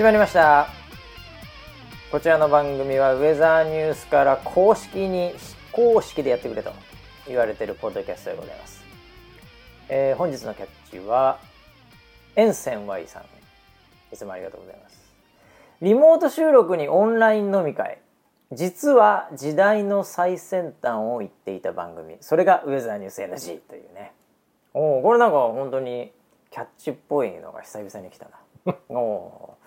始まりました。こちらの番組はウェザーニュースから公式に非公式でやってくれと言われてるポッドキャストでございます、えー本日のキャッチはエンセン Y さんいつもありがとうございます。リモート収録にオンライン飲み会。実は時代の最先端を言っていた番組。それがウェザーニュース NG というね。おおこれなんか本当にキャッチっぽいのが久々に来たな。おお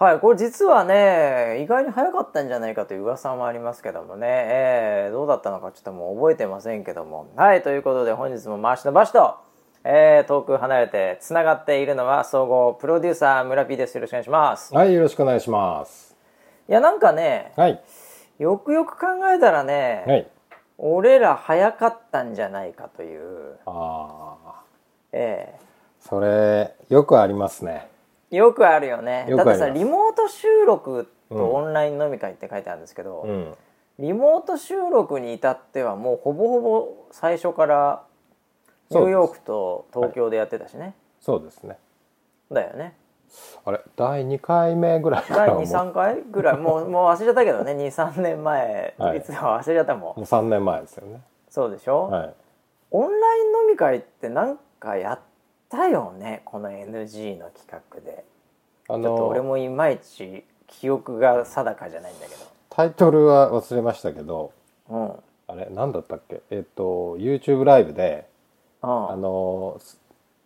はいこれ実はね意外に早かったんじゃないかという噂もありますけどもね、えーどうだったのかちょっともう覚えてませんけどもはいということで本日も回しの場所と、えー遠く離れてつながっているのは総合プロデューサー村 P ですよろしくお願いしますはい、よろしくお願いします。いやなんかねはい。よくよく考えたらね、はい。俺ら早かったんじゃないかという、ああ、えそれ、よくありますね。えよくあるよね。だってさリモート収録とうん。オンライン飲み会って書いてあるんですけど、うん。リモート収録に至ってはもうほぼほぼ最初からニューヨークと東京でやってたしね、そうですね。だよね。あれ、第2回目ぐらいか第らもう。23回ぐらい？もう もう忘れちゃったけどね。23年前、はい。いつか忘れちゃったもん。もう3年前ですよね。そうでしょ、はい。オンライン飲み会ってなんかやったよねこの NG の企画で。あちょっと俺の、もいまいち記憶が定かじゃないんだけタイトルは忘れましたけど、どうん。うんあれ、なんだったっけ？えっと、YouTube ライブで、あの、ス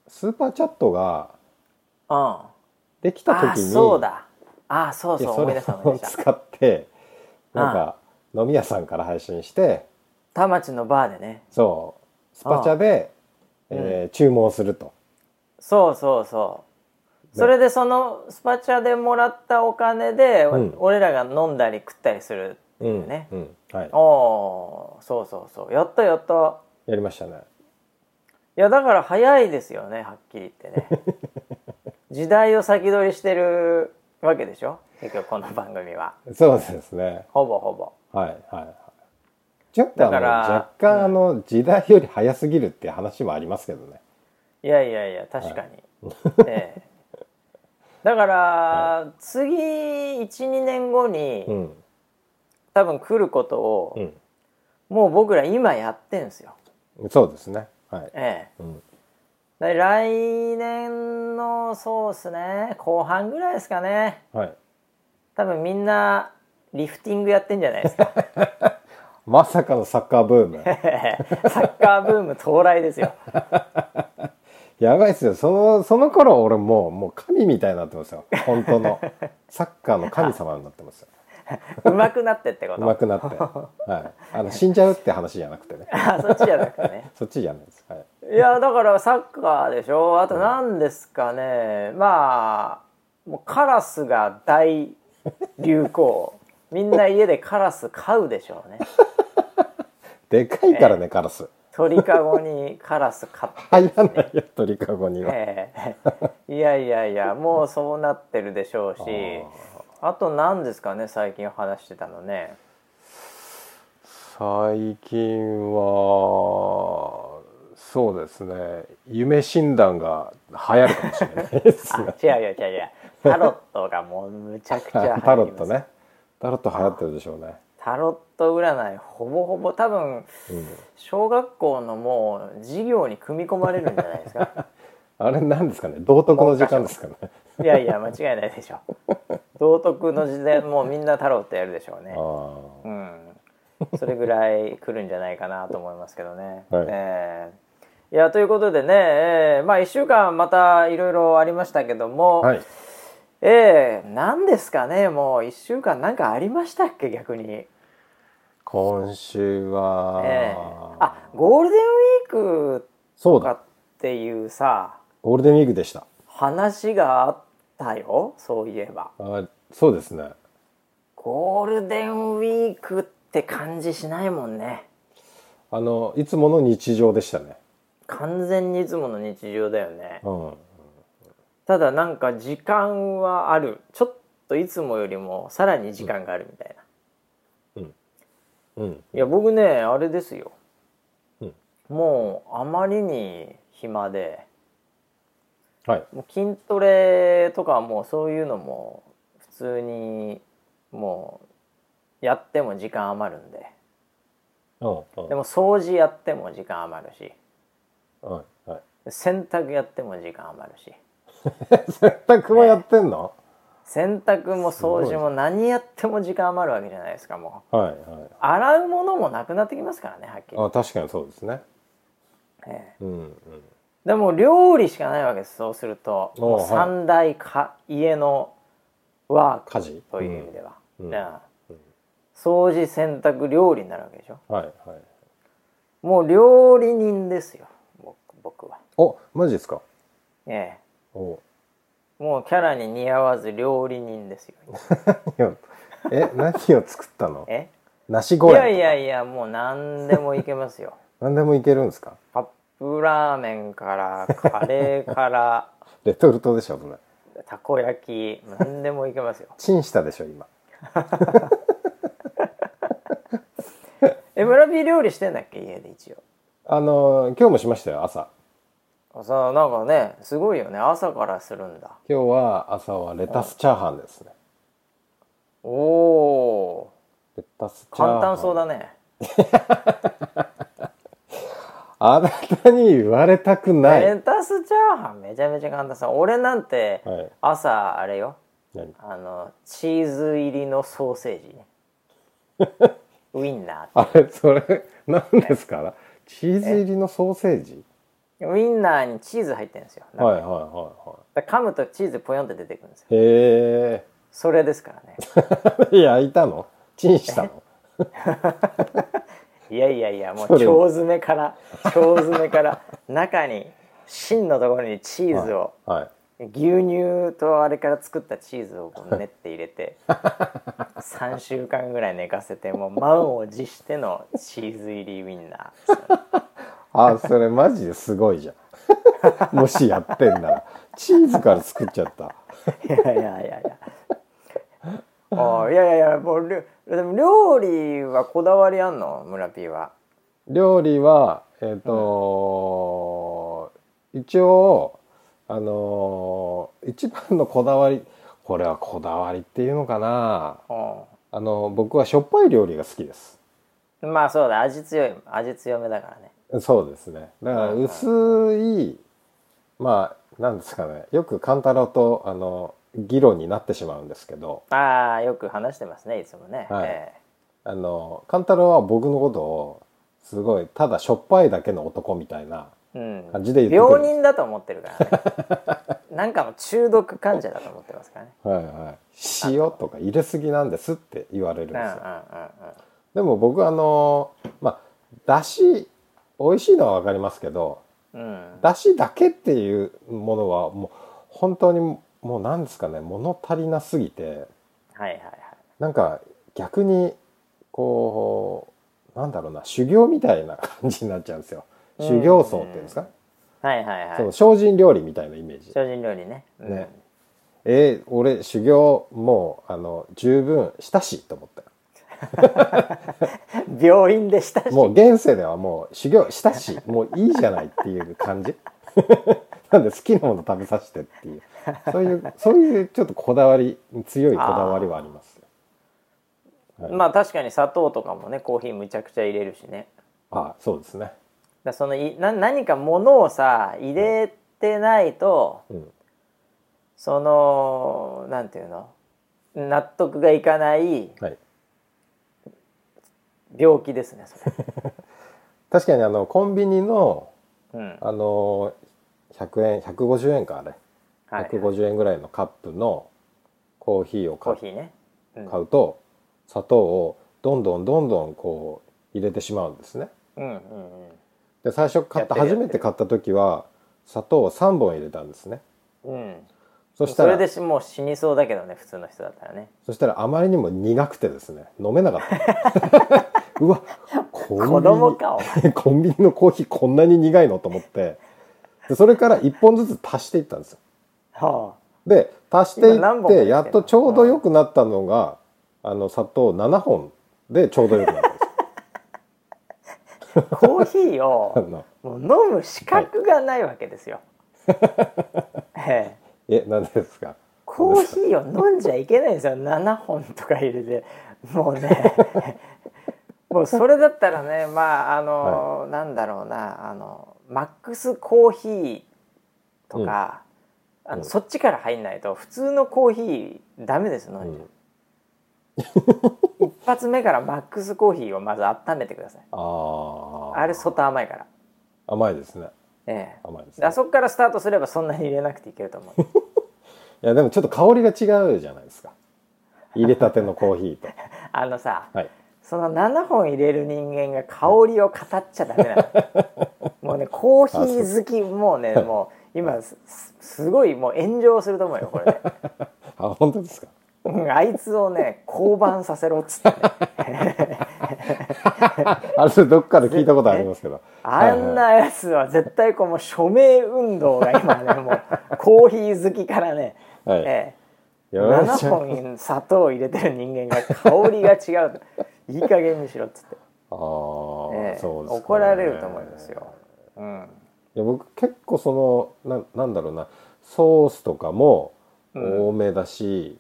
スーパーチャットがうん。できたあ時に、そうだ。あそうそうでそれ思い出した思いを出した。使って、なんか、飲み屋さんから配信して、田町のバーでね。そう、スパチャで、うん。えー注文すると。そうそうそう。それでそのスパチャでもらったお金で、うん。俺らが飲んだり食ったりするってういうね、うん、はい。おそうそうそう。やったやった。やりましたね。いやだから早いですよねはっきり言ってね。時代を先取りしてるわけでしょ？結局この番組は。そうですね。ほぼほぼ。はいはいはい。ちょっとあのだから若干あの時代より早すぎるっていう話もありますけどね。いやいやいや確かに、ええだから、次12年後に、うん多分来ることを、うもう僕ら今やってんすよん。そうですね。はい。ええうん。で来年のそうっすね後半ぐらいですかねはい。多分みんなリフティングやってんじゃないですか まさかのサッカーブーム。サッカーブーム到来ですよ やばいっすよ。そのその頃俺もうもう神みたいになってますよ。本当の サッカーの神様になってますよ。上手くなってってこと？上手くなって。はい。あの死んじゃうって話じゃなくてね。あそっちじゃなくてね そっちじゃないです。はい。いやだからサッカーでしょ？あと何ですかね、まあもうカラスが大流行みんな家でカラス飼うでしょうねでかいからね、カラス。鳥かごにカラス飼って入らないよ、鳥かごには。ええ。いやいやいやもうそうなってるでしょうし。あと何ですかね最近話してたのね。最近はそうですね。夢診断が流行るかもしれないです あね違うよ違う違う。タロットがもうむちゃくちゃ流行ります。タロットね。タロット流行ってるでしょうね、タロット占いほぼほぼ多分うん、小学校のもう授業に組み込まれるんじゃないですか。あれなんですかね？道徳の時間ですかね？いやいや間違いないでしょ道徳の時代もうみんなタロットやるでしょうね。あうん。それぐらい来るんじゃないかなと思いますけどね、はい。えー。いやということでね、えー。まあ1週間またいろいろありましたけども、はい。えー、何ですかね？もう1週間なんかありましたっけ？逆に、今週は、えーあゴールデンウィークそうだ。とかっていうさゴールデンウィークでした。話があったよそういえば。あそうですね。ゴールデンウィークって感じしないもんね。あのいつもの日常でしたね。完全にいつもの日常だよね。うん。ただなんか時間はある。ちょっといつもよりもさらに時間があるみたいな、うん。いや僕ねあれですよ、うん。もうあまりに暇ではい。もう筋トレとかはもうそういうのも普通にもうやっても時間余るんで。うんうん。でも掃除やっても時間余るし。はいはい。洗濯やっても時間余るし。洗濯もやってんの、洗濯も掃除も何やっても時間余るわけじゃないですかもう。はいはい。洗うものもなくなってきますからねはっきり。あ確かにそうですね。ええ。うんうん。でも料理しかないわけですそうすると。おもうはい。三大か家のワーク家事？という意味では、うん。じゃあ掃除洗濯料理になるわけでしょ？はいはい。もう料理人ですよ僕僕は。おマジですか？えお。えもうキャラに似合わず料理人ですよ。え何を作ったの？え？梨ゴレンいやいやいやもう何でもいけますよ。何でもいけるんですか？カップラーメンからカレーから。レトルトでしょそれ。たこ焼き何でもいけますよ。チンしたでしょ今。え村ピー料理してんだっけ？家で一応。あの今日もしましたよ朝さあなんかねすごいよね。朝からするんだ。今日は朝はレタスチャーハンですね。おおレタスチャーハン。簡単そうだね。あなたに言われたくない、レタスチャーハンめちゃめちゃ簡単さ俺なんてはい。朝あれよ。何？あのチーズ入りのソーセージね。ウインナあれそれ何ですかチーズ入りのソーセージ？ーウインナーにチーズ入ってるんですよ、はいはいはいはだから噛むとチーズポヨンって出てくるんですよ。いへそれですからね。え 焼いたの？チンしたの？いやいやいやもう腸詰めから腸詰めから中に芯のところにチーズを、はい牛乳とあれから作ったチーズをこう練って入れて 3週間ぐらい寝かせてもう満を持してのチーズ入りウインナーあそれマジですごいじゃん。もしやってんなら。チーズから作っちゃった。いやいやいやいや。あいやいやいやもうでも料理はこだわりあんの？村 P は。料理はえっ、と、一応あのー一番のこだわりこれはこだわりっていうのかな。あの僕はしょっぱい料理が好きです。うんまあそうだ味強い味強めだからねそうですね。だから薄いまあなんですかね。よく勘太郎とあの議論になってしまうんですけど。ああよく話してますねいつもね、はい。えあの勘太郎は僕のことをすごいただしょっぱいだけの男みたいな感じで言って病人だと思ってるからね。なんかの中毒患者だと思ってますからね。はいはい、塩とか入れすぎなんですって言われるんですよ、でも僕あのまあだし美味しいのは分かりますけどうん。うんだしだけっていうものはもう本当にもうなんですかね物足りなすぎてはいはいはい。なんか逆にこうなんだろうな修行みたいな感じになっちゃうんですよ。修行僧っていうんですか、はいはいはい。そう精進料理みたいなイメージ。精進料理ね。うん。ね。えー俺修行もうあの十分したしと思ったよ 病院でしたし。もう現世ではもう修行したしもういいじゃないっていう感じ。なんで好きなもの食べさせてっていう。そういうそういうちょっとこだわり強いこだわりはありますよ。はいまあ確かに砂糖とかもねコーヒーむちゃくちゃ入れるしね。あそうですね。だそのいな何かものをさ入れてないと、うん。そのなんていうの？納得がいかないはい病気ですねそれ、確かにあのコンビニのうん。あの100円150円かあれ、はい、150円ぐらいのカップのコーヒーを買コーヒーね、うん。買うと砂糖をどんどんどんどんこう入れてしまうんですね。うんうんうん。で最初買った初めて買った時は砂糖を3本入れたんですね。うん。そしたらそれでしもう死にそうだけどね普通の人だったらね。そしたらあまりにも苦くてですね飲めなかった うわコンビニ子供か コンビニのコーヒーこんなに苦いのと思って。でそれから1本ずつ足していったんですよ。はで足していってやっとちょうど良くなったのが、あの砂糖7本でちょうど良くなったんです。あ、コーヒー あをのもう飲む資格がないわけですよ、ええ。え何ですか？コーヒーを飲んじゃいけないんですよ。7本とか入れてもうねもうそれだったらねまああの、なんだろうなあのマックスコーヒーとか、あのうん。そっちから入んないと普通のコーヒーダメです飲ん。じゃう、一発目からマックスコーヒーをまず温めてください。あああれ外甘いから。甘いですね。ええ。甘いですね。あそこからスタートすればそんなに入れなくていけると思う。いやでもちょっと香りが違うじゃないですか。入れたてのコーヒーと。あのさ、はいその7本入れる人間が香りを語っちゃダメなの。もうねコーヒー好きもうね もう今すすごいもう炎上すると思うよこれね。あ本当ですか？うんあいつをね降板させろっつってね。あれどっかで聞いたことありますけど。あんなやつは絶対こうもう署名運動が今ねもうコーヒー好きからね、はい。ええ、はいはい7本砂糖を入れてる人間が香りが違う。といい加減にしろっつって、ああ、ええそうですかね怒られると思いますよ。うんいや僕結構そのななんだろうなソースとかもうん多めだし、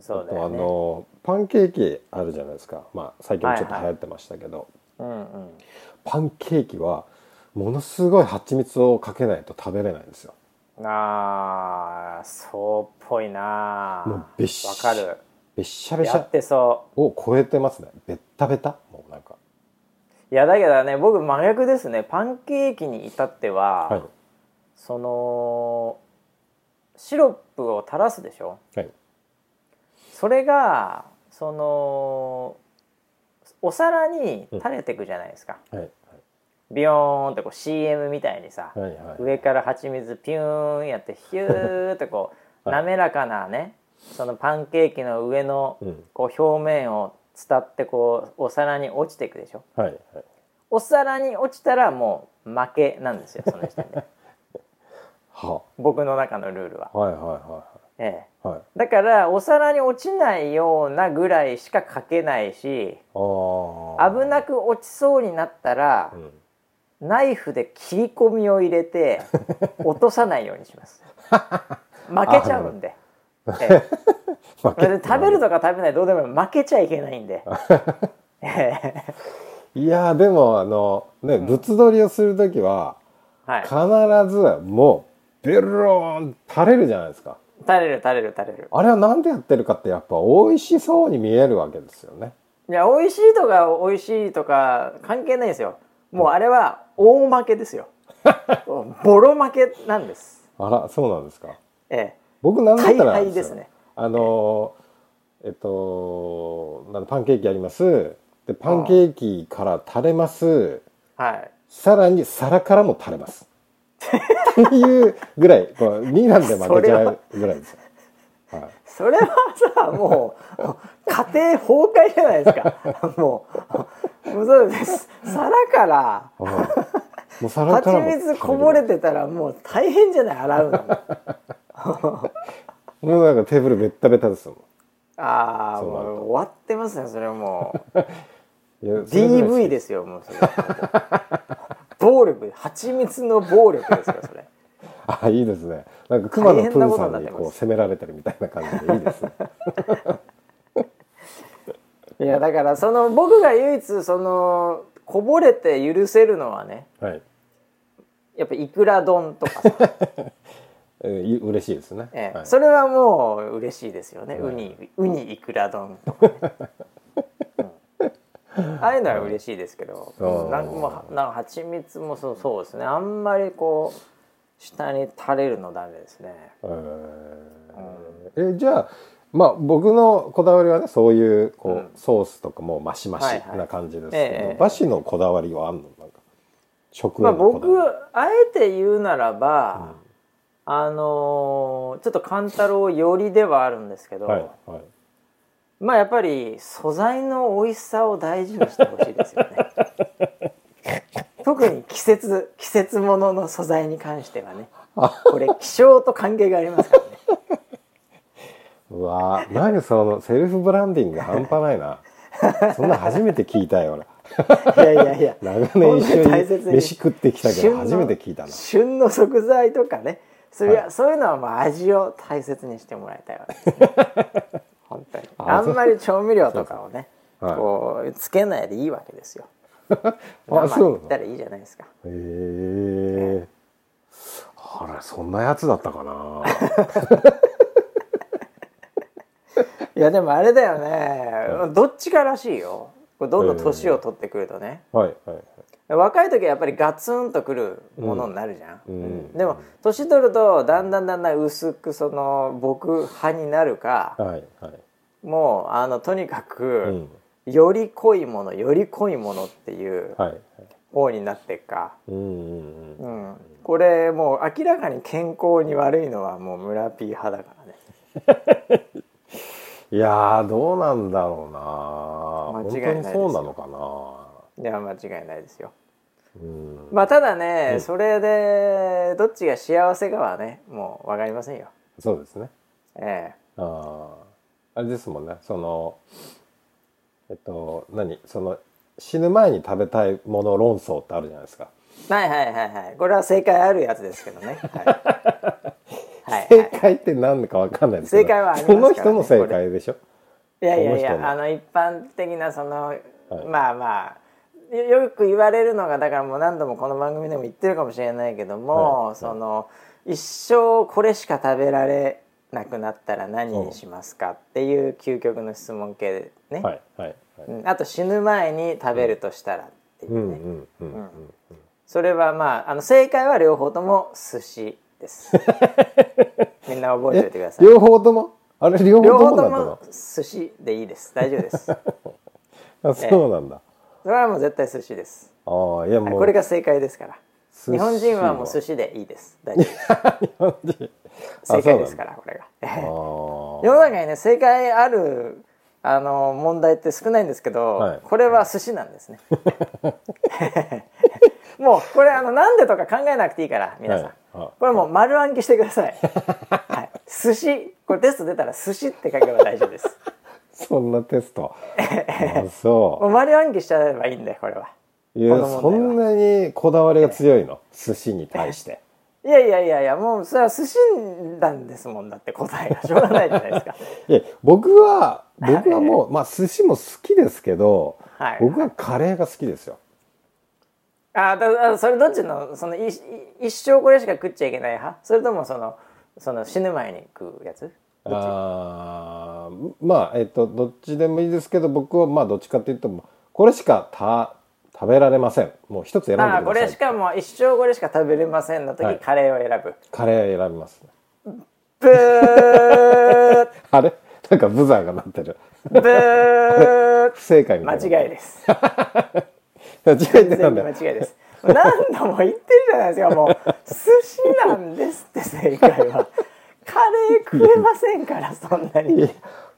そうだ。あとあのパンケーキあるじゃないですかまあ最近ちょっと流行ってましたけど、うんうん。パンケーキはものすごい蜂蜜をかけないと食べれないんですよああ、そうっぽいな。もうべっしわかる。べっしゃべしゃ。やってそを超えてますね。ベッタベタもうなんか。う。いやだけどね、僕真逆ですね。パンケーキに至っては、はい。そのシロップを垂らすでしょ？はい。それがそのお皿に垂れていくじゃないですか。はいビヨーンってこう CM みたいにさ、はいはい。上から蜂蜜ピューンやってヒューってこう はい。滑らかなねそのパンケーキの上のうん。こう表面を伝ってこうお皿に落ちていくでしょ？はいはい。お皿に落ちたらもう負けなんですよその時点で。は僕の中のルールは、はいはいはええ、いはい。だからお皿に落ちないようなぐらいしかかけないし危なく落ちそうになったらうん。ナイフで切り込みを入れて 落とさないようにします。負けちゃうんで、ええ。食べるとか食べないどうでも負けちゃいけないんで、え えいやーでもあのね物撮りをする時ははい。必ずもうベローン垂れるじゃないですか。垂れる垂れる垂れる。あれはなんでやってるかってやっぱ美味しそうに見えるわけですよね。いや美味しいとか美味しいとか関係ないですよ。もうあれは大負けですよ。ボロ負けなんです。あらそうなんですか。え僕なんだったらですね。あのーえ。っとなんだパンケーキあります。でパンケーキから垂れます。えはい。さらに皿からも垂れます。っていうぐらいこう2なんで負けちゃうぐらいです。よ、はい、それはさもう家庭崩壊じゃないですか。もうもうそうです。皿からはい。もう皿か蜂らも蜜こぼれてたらもう大変じゃない？洗うの もうなんかテーブルベッタベタですもん。ああもう終わってますねそれはも う DV ですよ。もうそれ。暴力蜂蜜の暴力ですよそれ。あいいですね。なんか熊野プーさんにこう責められてるみたいな感じでいいですね。いやだからその僕が唯一そのこぼれて許せるのはねはい。やっぱいくら丼とかさ、嬉しいですね、ええ。はい。それはもう嬉しいですよね、はい。ウニウニいくら丼とかね、うん。ああいうのは嬉しいですけど、う。んなんかもうなんか蜂蜜もそうそうですね。あんまりこう下に垂れるのダメですね。えー。えじゃあまあ僕のこだわりはねそういうこう、うん。ソースとかもマシマシはいはい。な感じですけど、ええバシのこだわりはあんの？なんか食まあ僕わあえて言うならば、あのーちょっと勘太郎寄りではあるんですけど、りはいはい。まあやっぱり素材の美味しさを大事にしてほしいですよね。特に季節季節ものの素材に関してはね。これ気象と関係がありますからね。うわー何そのセルフブランディング半端ないな。そんな初めて聞いたよ俺。いやいやいや。長年一緒にに飯食ってきたけど初めて聞いたな。旬の食材とかねそれは、はそういうのはまあ味を大切にしてもらいたいわ。けです、ね、本当に。ああんまり調味料とかをねはい。こうつけないでいいわけですよ。あ生そうたらいいじゃないですか。へえ。あれそんなやつだったかな。いやでもあれだよね、どっちからしいよ。どんどん年を取ってくるとね、はいはいはい若い時はやっぱりガツンとくるものになるじゃん、うん。うん。でも年取るとだんだんだんだん薄くその僕派になるか、はいはい。もうあのとにかく、うん。より濃いものより濃いものっていう方になっていくか、うんうんこれもう明らかに健康に悪いのはもう村 P 派だからね。いやーどうなんだろうな間違いないそうなのかないや間違いないですよ。うんまあただね、それでどっちが幸せかはねもう分かりませんよ。そうですね。えあああれですもんね。そのえっと何？その死ぬ前に食べたいもの論争ってあるじゃないですか。えはいはいはいはい。これは正解あるやつですけどね。はい、はい正はい。解って何だかわかんないですけど。正解はありますからねその人の正解でしょ？いやいやいやあの一般的なその、まあまあよよく言われるのがだからもう何度もこの番組でも言ってるかもしれないけども、はい。その一生これしか食べられなくなったら何にしますかっていう究極の質問系でね、はいはいはい。うん。あと死ぬ前に食べるとしたらっていうね、それはまああの正解は両方とも寿司です。みんな覚えておいてください。両方とも？あれ両方ととも寿司でいいです。大丈夫です。あそうなんだそれはもう絶対寿司です。ああいやもう。これが正解ですから。司日本人はもう寿司でいいです。大丈夫。日本人。正解ですからこれが。あ世ーの中にね正解あるあの問題って少ないんですけど、はい。これは寿司なんですね。もうこれあのなんでとか考えなくていいから皆さん、はい。あ。これもう丸暗記してください、はい、寿司これテスト出たら寿司って書けば大丈夫ですそんなテスト。そう。丸暗記しちゃえばいいんだよこれは。いいやそんなにこだわりが強いの？寿司に対して。いやいやいやいやもうそれは寿司なんですもんだって答えが。しょうがないじゃないですか。いや僕は僕はもうまあ寿司も好きですけど、はい。僕はカレーが好きですよ。あだあそれどっちのそのいい一生これしか食っちゃいけない派？それともそのその死ぬ前に食うやつ？あーまあえっとどっちでもいいですけど僕はまあどっちかっていうとこれしかた食べられません。もう一つ選んでください。あこれしかもう一生これしか食べれませんの時、はいカレーを選ぶ。カレー選びます。ブー あれ？なんかブザーが鳴ってる。ブー不正解みたいな。間違いです。間違いって全然なん間違いです。何度も言ってるじゃないですか。もう 寿司なんですって正解はカレー食えませんからそんないにや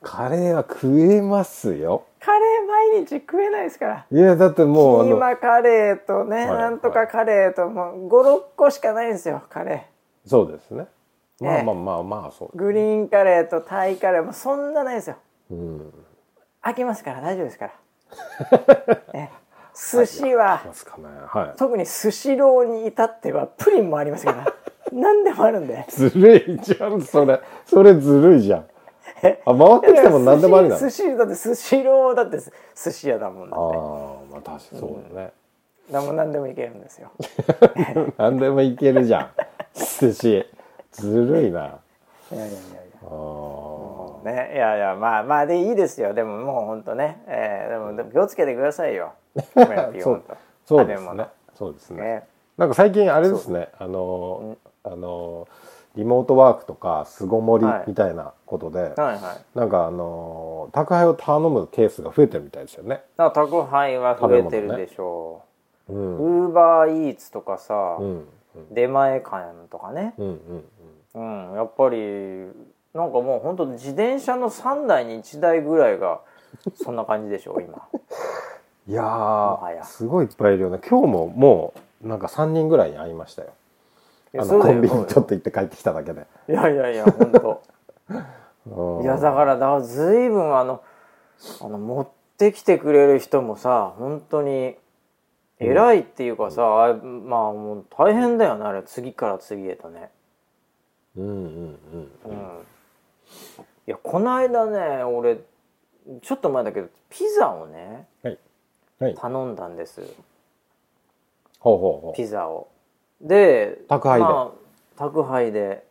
カレーは食えますよ。カレー毎日食えないですから。いやだってもうキーマカレーとね、はいなんとかカレーともう56個しかないんですよカレそうですね。まあええ。まあまあまあそうーグリーンカレーとタイカレーもそんなないですよ。うん。飽きますから大丈夫ですから。え寿司はますかね。はい。特にスシローに至ってはプリンもありますから何でもあるんで。ずるいじゃんそれ。それずるいじゃん。あ回ってきたもん何でもありなの寿司寿司だってスシローだって寿司屋だもんだああまあ確かにそうだね、だも何でもいけるんですよ。何でもいけるじゃん。寿司。ずるいな。いやいやいやいや。あー。ね、いやいやまあまあでいいですよ。でももう本当ね、えー、でもでも気をつけてくださいよ。そうそうですね。そうですね。ねなんか最近あれですね。あのあのリモートワークとか巣ごもりはい。みたいなことで、はいはい。なんかあの宅配を頼むケースが増えてるみたいですよね。だ宅配は増えてるでしょう。うん。ウーバーイーツとかさ、うん出前館とかね。うんうんうん。うんやっぱりなんかもう本当自転車の3台に1台ぐらいがそんな感じでしょ今。いやすごいいっぱいいるよね。今日ももうなんか3人ぐらいに会いましたよあのコンビニちょっと行って帰ってきただけで、いやいやいや本当。うん。いやだからだ随分あのあのもっってきてくれる人もさ本当に偉いっていうかさ、あまあもう大変だよねあれ次から次へとね。うんうんうん。うん。いやこの間ね俺ちょっと前だけどピザをねはい。はい。頼んだんです。ほうほうほう。ピザをで宅配で。まあ、宅配で。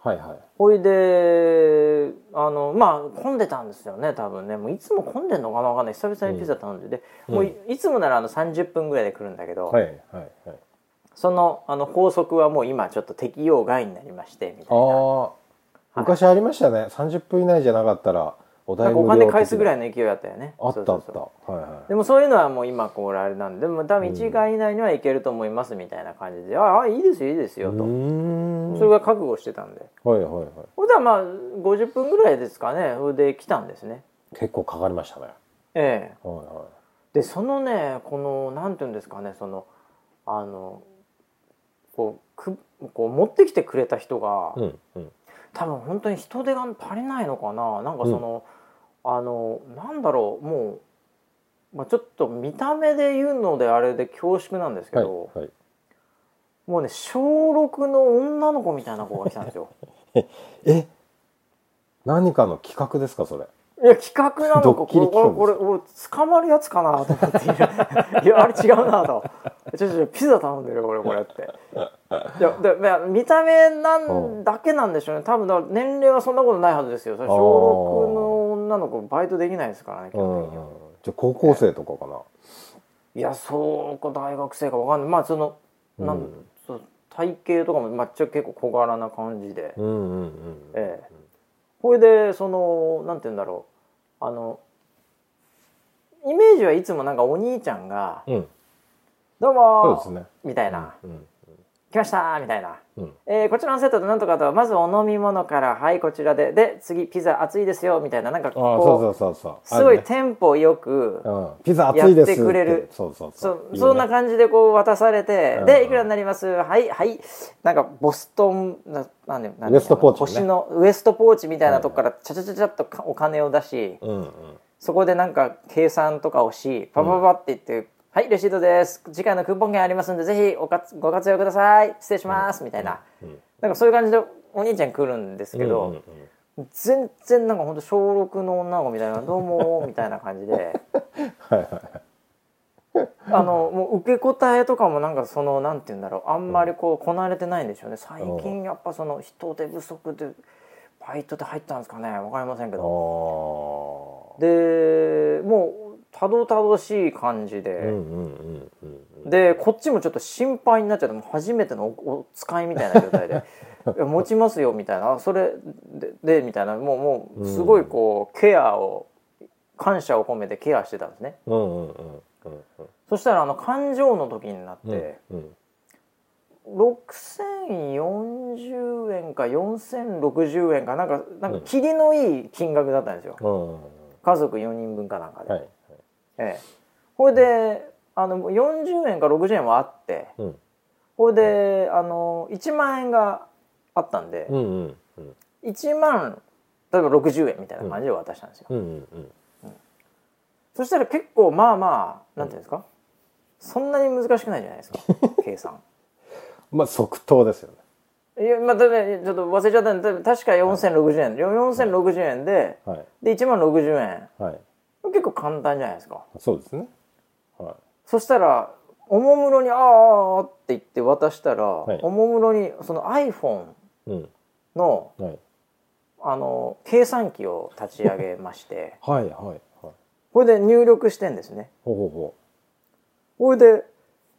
はいはい。ほいであのまあ混んでたんですよね多分ね。もういつも混んでんのかなわかんない。久々にピザ頼んで。で、うん。もういいつもならあの30分ぐらいで来るんだけど、はいはい。はいそのあの法則はもう今ちょっと適用外になりましてみたいな。ああ昔ありましたね。30分以内じゃなかったらおなんかお金返すぐらいいの勢いあったよね。あったあった。はいはい。でもそういうのはもう今これあれなんででも多分1時間以内にはいけると思いますみたいな感じで、ああいいですよいいですよと、それが覚悟してたんで。はいはい。はいそれではまあ50分ぐらいですかね。それで来たんですね。結構かかりましたね。ええ。はいはでそのねこのなんていうんですかねそのあのこうくこう持ってきてくれた人が、いうんうん多分本当に人手が足りないのかな？なんかその、あのなんだろうもう、まあ、ちょっと見た目で言うのであれで恐縮なんですけはいど、はい。もうね小6の女の子みたいな子が来たんですよ。え何かの企画ですかそれ？いや企画なのドかこれこれ俺捕まるやつかなと思って。いやあれ違うなと。ちょちょピザ頼んでるよ俺これって。いやで見た目なんだけなんでしょうね。多分だから年齢はそんなことないはずですよ。小6の女の子バイトできないですからね基本的には。じゃあ高校生とかかな。いやそうか大学生かわかんない。まあそのなん、うん。体型とかも、まあ、ちょ結構小柄な感じで、うんうんうん。ええこれでそのなんて言うんだろう。あのイメージはいつもなんかお兄ちゃんがうん「どうもーそうですね。みたいな。うん「来ました」みたいな、うん。えーこちらのセットとなんとかとまずお飲み物からはいこちらで。で次ピザ熱いですよみたいな。なんかこそううそうそうそう。すごいテンポよく、うん。ピザ熱いですやってくれる。そうそうそそううそんな感じでこう渡されて、うん。でいくらになります？はいはい。なんかボストンななんでなんでウエストポーチね。星のウエストポーチみたいなとこからちゃちゃちゃちゃっとかお金を出し、うんうん。そこでなんか計算とかをしパパパパって言って、はいレシートです。次回のクーポン券ありますんでぜひおかつご活用ください。失礼します、みたいな、うん。なんかそういう感じでお兄ちゃん来るんですけど、全然なんかほんと小6の女の子みたいな「どうも」みたいな感じで。あのもう受け答えとかもなんかそのなんて言うんだろう。あんまりこうこなれてないんでしょうね。最近やっぱその人手不足でバイトで入ったんですかね。わかりませんけあどー。でもうたどたどしい感じで、うんうんうんうんでこっちもちょっと心配になっちゃってもう初めてのおお使いみたいな状態で。持ちますよみたいな。あそれででみたいな。もうもうすごいこうケアを感謝を込めてケアしてたんですね。うんうんうんうんうん。そしたらあの勘定の時になって、うん6040円か4060円かなんかなんか切りのいい金額だったんですよ、うんうん家族4人分かなんかで、はいええ。ほいであの40円か60円はあってうん。ほいであの1万円があったんで、うんうんうん。1万例えば60円みたいな感じで渡したんですよ、うんうんうん。そしたら結構まあまあなんていうんですか、そんなに難しくないじゃないですか 計算。まあ即答ですよね。いやまあ、ちょっと忘れちゃったんで確か4060円、4060円ではい。で1万60円はい結構簡単じゃないですか。そうですね。はそしたらおもむろに「ああ」って言って渡したら、い。おもむろにその iPhone いうん。のはい。あの計算機を立ち上げまして。はいはいはい。これで入力してんですね。ほうほうほこれで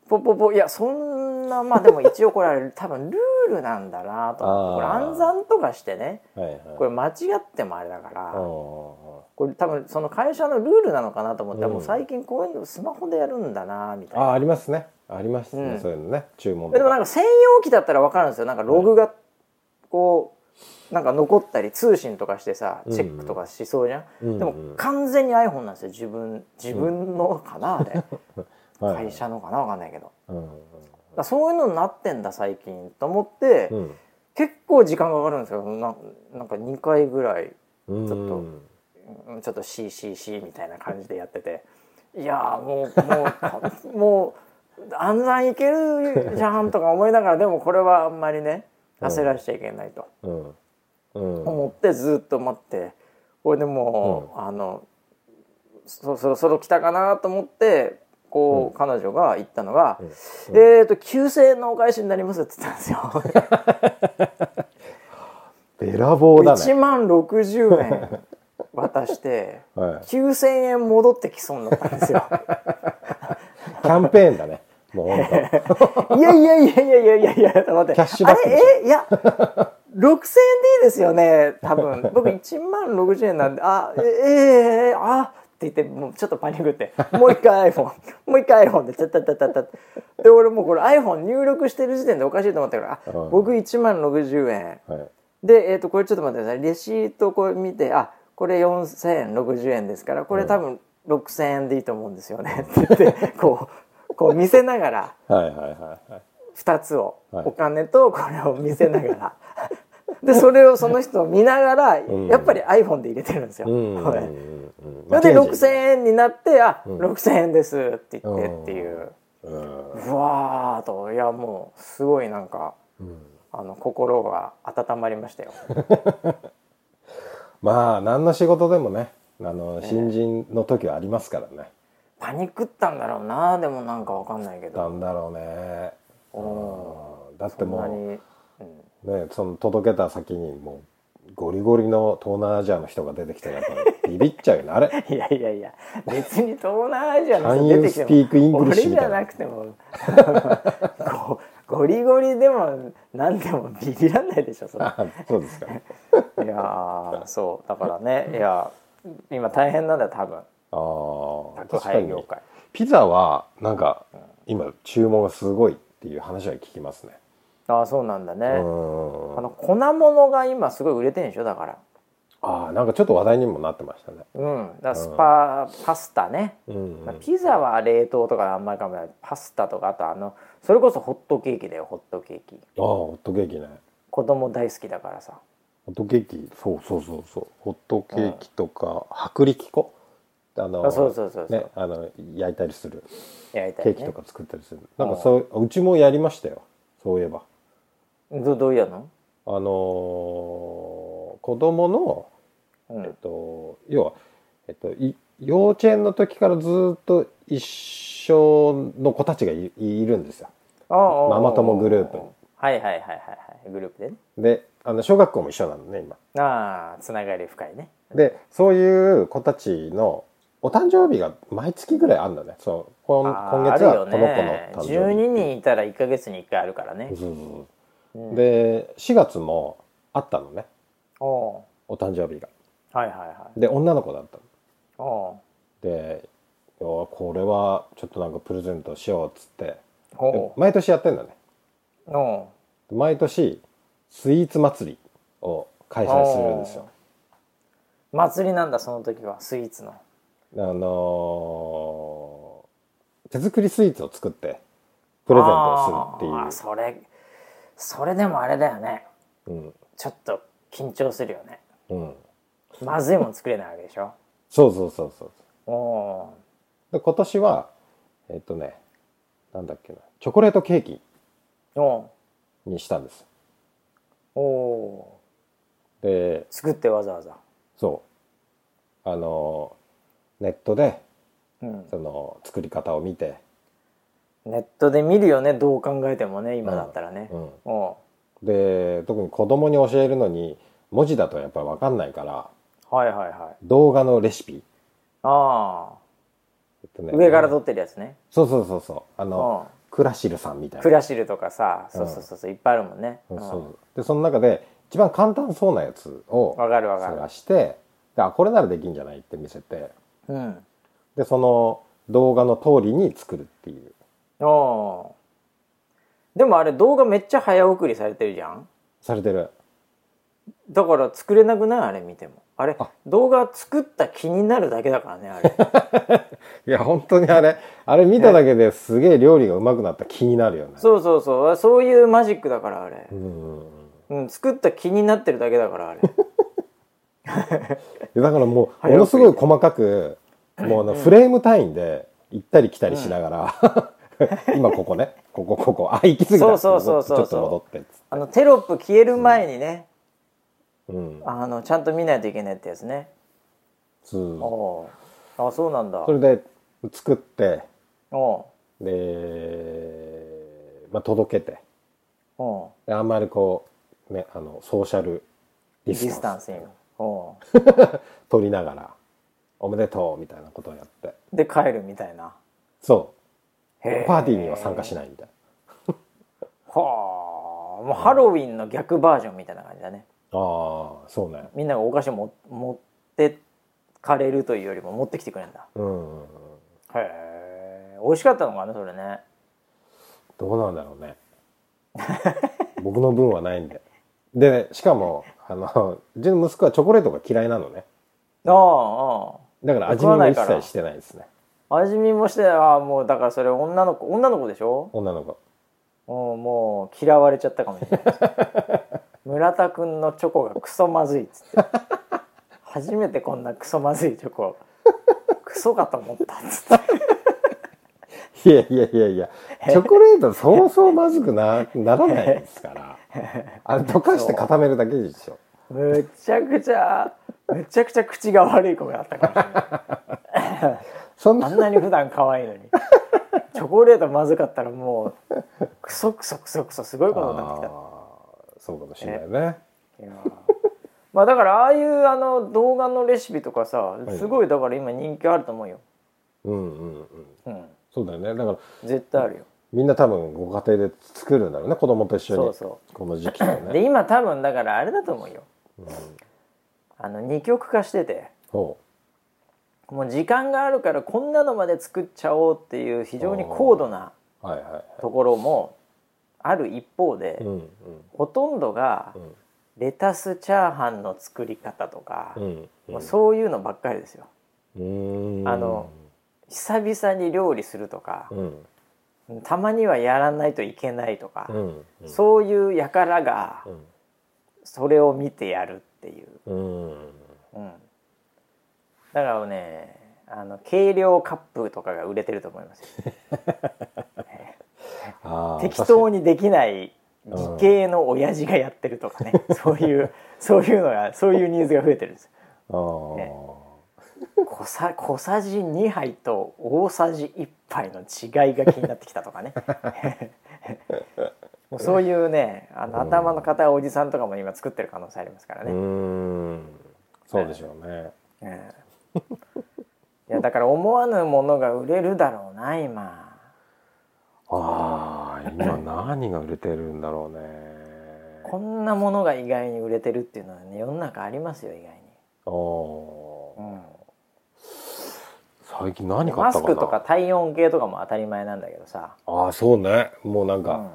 ポポポいやそんなまあでも一応これは多分ルールなんだなと。これ暗算とかしてね。うはいはい。これ間違ってもあれだから。これ多分その会社のルールなのかなと思ったら、うん。もう最近こういうのスマホでやるんだなみたいな。あありますね。ありますね、うん。そういうのね。注文でもなんか専用機だったら分かるんですよ。なんかログがこうなんか残ったり通信とかしてさチェックとかしそうじゃん、うんうん。でも完全に iPhone なんですよ自分自分のかなあれ、はい会社のかな分かんないけど。うんらそういうのになってんだ最近と思って、うん。結構時間かかるんですよ。ななんか2回ぐらいうん。ちょっとうんちょっと CCC みたいな感じでやってて。いやーもうもう もう暗算いけるじゃんとか思いながらでもこれはあんまりね焦らしちゃいけないと。うん。うん。思ってずっと待って。これでもう、あのそそろそろ来たかなと思ってこう、彼女が言ったのが「えっ、と9,000円のお返しになります」って言ったんですよ。べらぼうだ1ね万60円 渡して、はい。9,000円戻ってきそうになったんですよ。キャンペーンだね。もう本当。いやいやいやいやいやいやいや、待って。キャッシュバックあれ？え？いや、6000円でいいですよね、多分。僕1万60円なんで、あ、えええあって言って、もうちょっとパニックって、もう一回 iPhone、もう一回 iPhone で、たたたたたで、俺もうこれ iPhone 入力してる時点でおかしいと思ったから、あうん。僕1万60円。はい。で、えっ、と、これちょっと待ってください。レシートこれ見て、あ、これ4060円ですから、これ多分6000円でいいと思うんですよね。って言って、こう、こう見せながら、はいはいはいはい。2つを、はい。お金とこれを見せながらでそれをその人を見ながら、ん。やっぱり iPhone で入れてるんですよ。それで間違えちゃ6000円になって「あ、6000円です」って言ってっていう、うわーといやもうすごいなんかうん。あの心が温まりましたよ。まあ何の仕事でもねあの新人の時はありますからね。パニックったんだろうなでもなんかわかんないけど。なんだろうね。うん。だってもうねその届けた先にもうゴリゴリの東南アジアの人が出てきてやっぱりビビっちゃうよねあれ。いやいやいや別に東南アジアの人出てきても?俺じゃななくてもゴリゴリでも何でもビビらんないでしょそれ。そうですか。やーそうだからねいや今大変なんだよ多分。あ確かに配業界。ピザはなんか今注文がすごいっていう話は聞きますねああそうなんだね、うん。あの粉物が今すごい売れてんでしょだから。ああなんかちょっと話題にもなってましたね。うん。だスパ、パスタね、うんうん。まあピザは冷凍とかあんまりかもないパスタとかあとあのそれこそホットケーキだよホットケーキ。ああホットケーキね。子供大好きだからさ。ホットケーキ？そうそうそうそう。ホットケーキとか、薄力粉？あのあそうそうそうそう。ねあの焼いたりする。やりたいね。ケーキとか作ったりする、なんかそううちもやりましたよ。そういえばどどうやるの？あのー子供のうん。えっと要は、えっと、い幼稚園の時からずっと一緒の子たちがいいるんですよ。マママ友グループ。にはいはいはいはいはい。グループでね。であの小学校も一緒なのね今。ああつながり深いね。でそういう子たちのお誕生日が毎月ぐらいあるんだね。そうこんあー今月はこの子のね誕生日12人いたら1か月に1回あるからね。そうそうそうで4月もあったのね。おおお誕生日が。うはいはいはい。で女の子だったの。おでこれはちょっとなんかプレゼントしようっつって。毎年やってんだね。おお毎年スイーツ祭りを開催するんですよ。祭りなんだその時はスイーツの。あのー手作りスイーツを作ってプレゼントをするってそれそれでもあれだよね。いう、うん。ちょっと緊張するよね。うん、まずいもん作れないわけでしょ。そうそうそうそう。おおで今年はえっとねなんだっけな。チョコレートケーキにしたんです。おおでー作ってわざわざ。そう。あのーネットでうん。その作り方を見て、ネットで見るよねどう考えてもね今だったらね、うん、おで特に子供に教えるのに文字だとやっぱり分かんないからうはいはいはい。動画のレシピ、あえっとねあ上から撮ってるやつね。そうそうそうそう。あうん。のクラシルさんみたいクな。ラシルとかさそうそうそうそういっぱいあるもんね。うんそう。でその中で一番簡単そうなやつを探してであこれならできんじゃないって見せて。うん。でその動画の通りに作るっていうおー。でもあれ動画めっちゃ早送りされてるじゃん？されてる。だから作れなくない？あれ見ても。あれあ。動画作った気になるだけだからねあれ。いや本当にあれあれ見ただけですげえ料理がうまくなった気になるよね。そうそうそう。そういうマジックだからあれ。う、ん。うん、作った気になってるだけだからあれ。だからもうものすごい細かくもうあのフレーム単位で行ったり来たりしながら、今ここね。ここここ。あ行き過ぎた。そうそうそうそうちょっと戻ってあのテロップ消える前にね、うん。あのちゃんと見ないといけないってやつね。そう。おうあそうなんだ。それで作って。で、まあ、届けて。であんまりこうねあのソーシャルデディィスタンス 取りながら「おめでとう」みたいなことをやって。で帰るみたいな。そう。へパーティーには参加しないみたいはあもうハロウィンの逆バージョンみたいな感じだね。なああそうね。みんながお菓子をも持ってかれるというよりも持ってきてくれるんだ。うん。うんうんへえ美味しかったのかなそれね。どうなんだろうね。僕の分はないんで。でしかもあのうちの息子はチョコレートが嫌いなのね。あああだから味見も一切してないですね。あ味見もしてああもうだからそれ女の子女の子でしょ？女の子。もうもう嫌われちゃったかもしれない。村田くんのチョコがクソまずいっつって。初めてこんなクソまずいチョコクソかと思ったっつって。いやいやいやいやチョコレートそうそうまずくなならないですから。あれ溶かして固めるだけでしょ。むちゃくちゃめちゃくちゃ口が悪い子があったかもしれないそんな。あんなに普段可愛いのに。チョコレートまずかったらもうクソクソクソクソすごいことになってきた。そうかもしれないね。いやー。まあだからああいうあの動画のレシピとかさすごいだから今人気あると思うよ、うんうんうん。うん、そうだよね。だから絶対あるよ。みんな多分ご家庭で作るんだろうね。子供と一緒に。そうそこの時期と でね今多分だからあれだと思うよ。あの二極化してて。ほもう時間があるからこんなのまで作っちゃおうっていう非常に高度なところもある一方で、うんうん。ほとんどがうん。レタスチャーハンの作り方とか、ううそういうのばっかりですよ。うん。あの久々に料理するとかう、ん。たまにはやらないといけないとか、うんうん。そういう輩がうん。それを見てやるっていう、うん。うん、だからねあの軽量カップとかが売れてると思います 適当にできない理系の親父がやってるとかね、そういうそういうのがそういうニーズが増えてるんですね。小さ小さじ2杯と大さじ1杯の違いが気になってきたとかね。も うそういうねあの頭の硬いおじさんとかも今作ってる可能性ありますからうね、ん。そうでしょうね。ええいやだから思わぬものが売れるだろうな今。ああ今何が売れてるんだろうね。こんなものが意外に売れてるっていうのはね世の中ありますよ意外に、あー。うん。最近何買マったかな？スクとか体温計とかも当たり前なんだけどさ、ああそうね。もうなんか、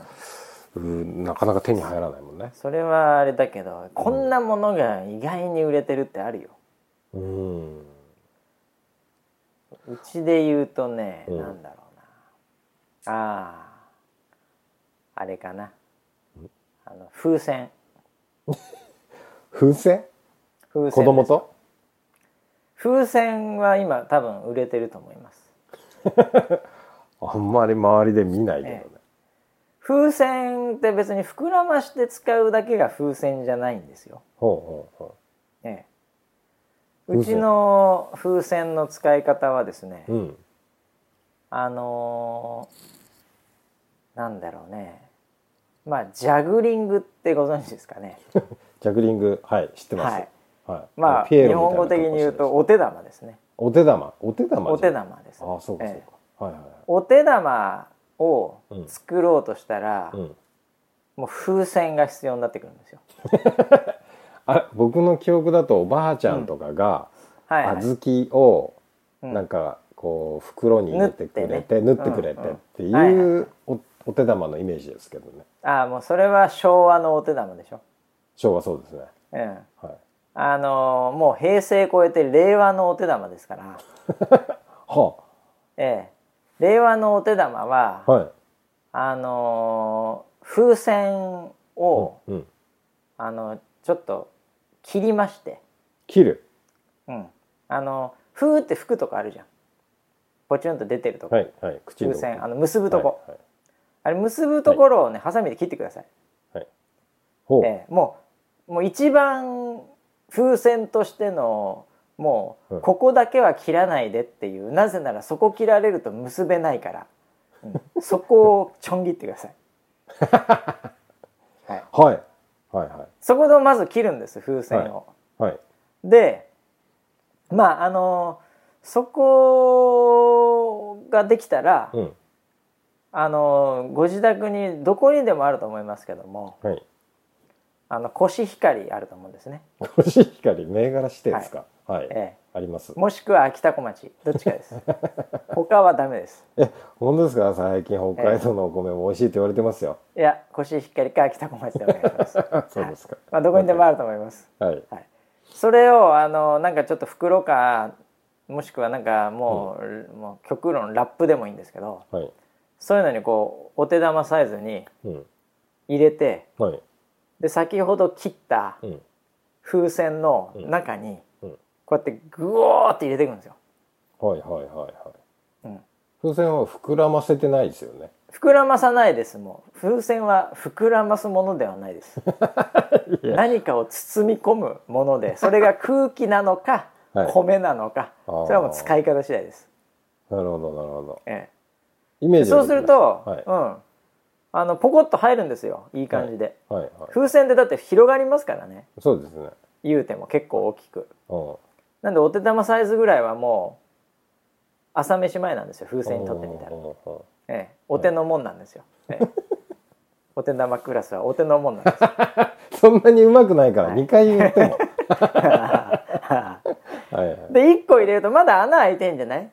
うん、うんなかなか手に入らないもんね。それはあれだけどこんなものが意外に売れてるってあるよ。うんうちで言うとね、うん。なんだろうな。あああれかな。あの 風船。風船？風船子供と？風船は今多分売れてると思います。あんまり周りで見ないけどね、え風船って別に膨らまして使うだけが風船じゃないんですよ、ほうほうほええ、風船うちの風船の使い方はですね、ううん。あのーなんだろうね。まあジャグリングってご存知ですかね。ジャグリングはい知ってます。はい、はい。まあ日本語的に言うとお手玉ですね。お手玉？お手玉お手玉ですああそうかそうええ。か、はいはい。お手玉をうん作ろうとしたら、うん。もう風船が必要になってくるんですよ あ僕の記憶だとおばあちゃんとかが小豆をうん。なんかこう袋に入れてくれて縫縫ってくれてっていいうおお手玉のイメージですけどね。ああもうそれは昭和のお手玉でしょ？昭和そうですね。うん。はい。あのーもう平成超えて令和のお手玉ですから。はええ。令和のお手玉は、あはい。あのー風船を、うんあのちょっと切りまして。切る。うん。あのふーって吹くとこあるじゃん。ポチュンと出てるとこ、はいはい口の風船あの結ぶとこ、はいはい。あれ結ぶところをね、ハサミで切ってください、ほう、ええもうもう一番風船としてのもう、うん。ここだけは切らないでっていうなぜならそこ切られると結べないから、うん。そこをちょん切ってください、はい、はいはいはそこでまず切るんです風船を、い。はい。でまああのそこができたら、うん。あのご自宅にどこにでもあると思いますけどもはいあのコシヒカリあると思うんですね、コシヒカリ銘柄指定ですか？はい、えあります。え、もしくは秋田小町。どっちかです。他はダメです。え本当ですか？最近北海道のお米も美味しいって言われてますよ、いやコシヒカリか秋田小町でお願いします。そうですか。まあどこにでもあると思います。はい。はい、それをあのなんかちょっと袋かもしくはなん。かもう,、もう極論ラップでもいいんですけどはい。そういうのにこうお手玉サイズにうん。入れてはいで先ほど切ったうん。風船の中にうん。こうやってグオーって入れていくんですよ、はいはいはいはい。うん、風船は膨らませてないですよね。膨らまさないですもう。風船は膨らますものではないです。何かを包み込むものでそれが空気なのか、はい。米なのかそれはもう使い方次第です、なるほどなるほど。えイメえ、そうージはできますると、はい。うんあのポコッと入るんですよ。いい感じで、はい。はい風船ってだって広がりますからね。そうですね。言うても結構大きく。うん。なんでお手玉サイズぐらいはもう朝飯前なんですよ。風船にとってみたら、ええ、お手のもんなんですよ、ええ。お手玉クラスはお手のもんなんですよ。そんなにうまくないからはい。2回言っても。はいはい。で1個入れるとまだ穴開いてんじゃない？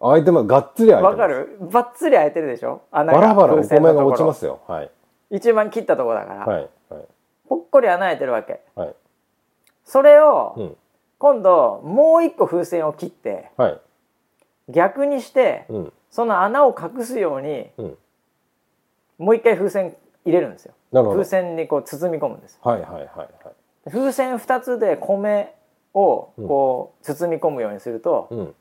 相手もがっつり開いてます。わかる？ばっつり開いてるでしょ？穴がバラバラお米が落ちますよ。はい。一番切ったところだから、はいはい。ぽっこり穴開いてるわけ。はい。それを、うん。今度もう一個風船を切ってはい。逆にしてうん。その穴を隠すようにうん。もう一回風船入れるんですよ。なるほど。風船にこう包み込むんですはいはいはいはい。風船2つで米をこう包み込むようにするとうん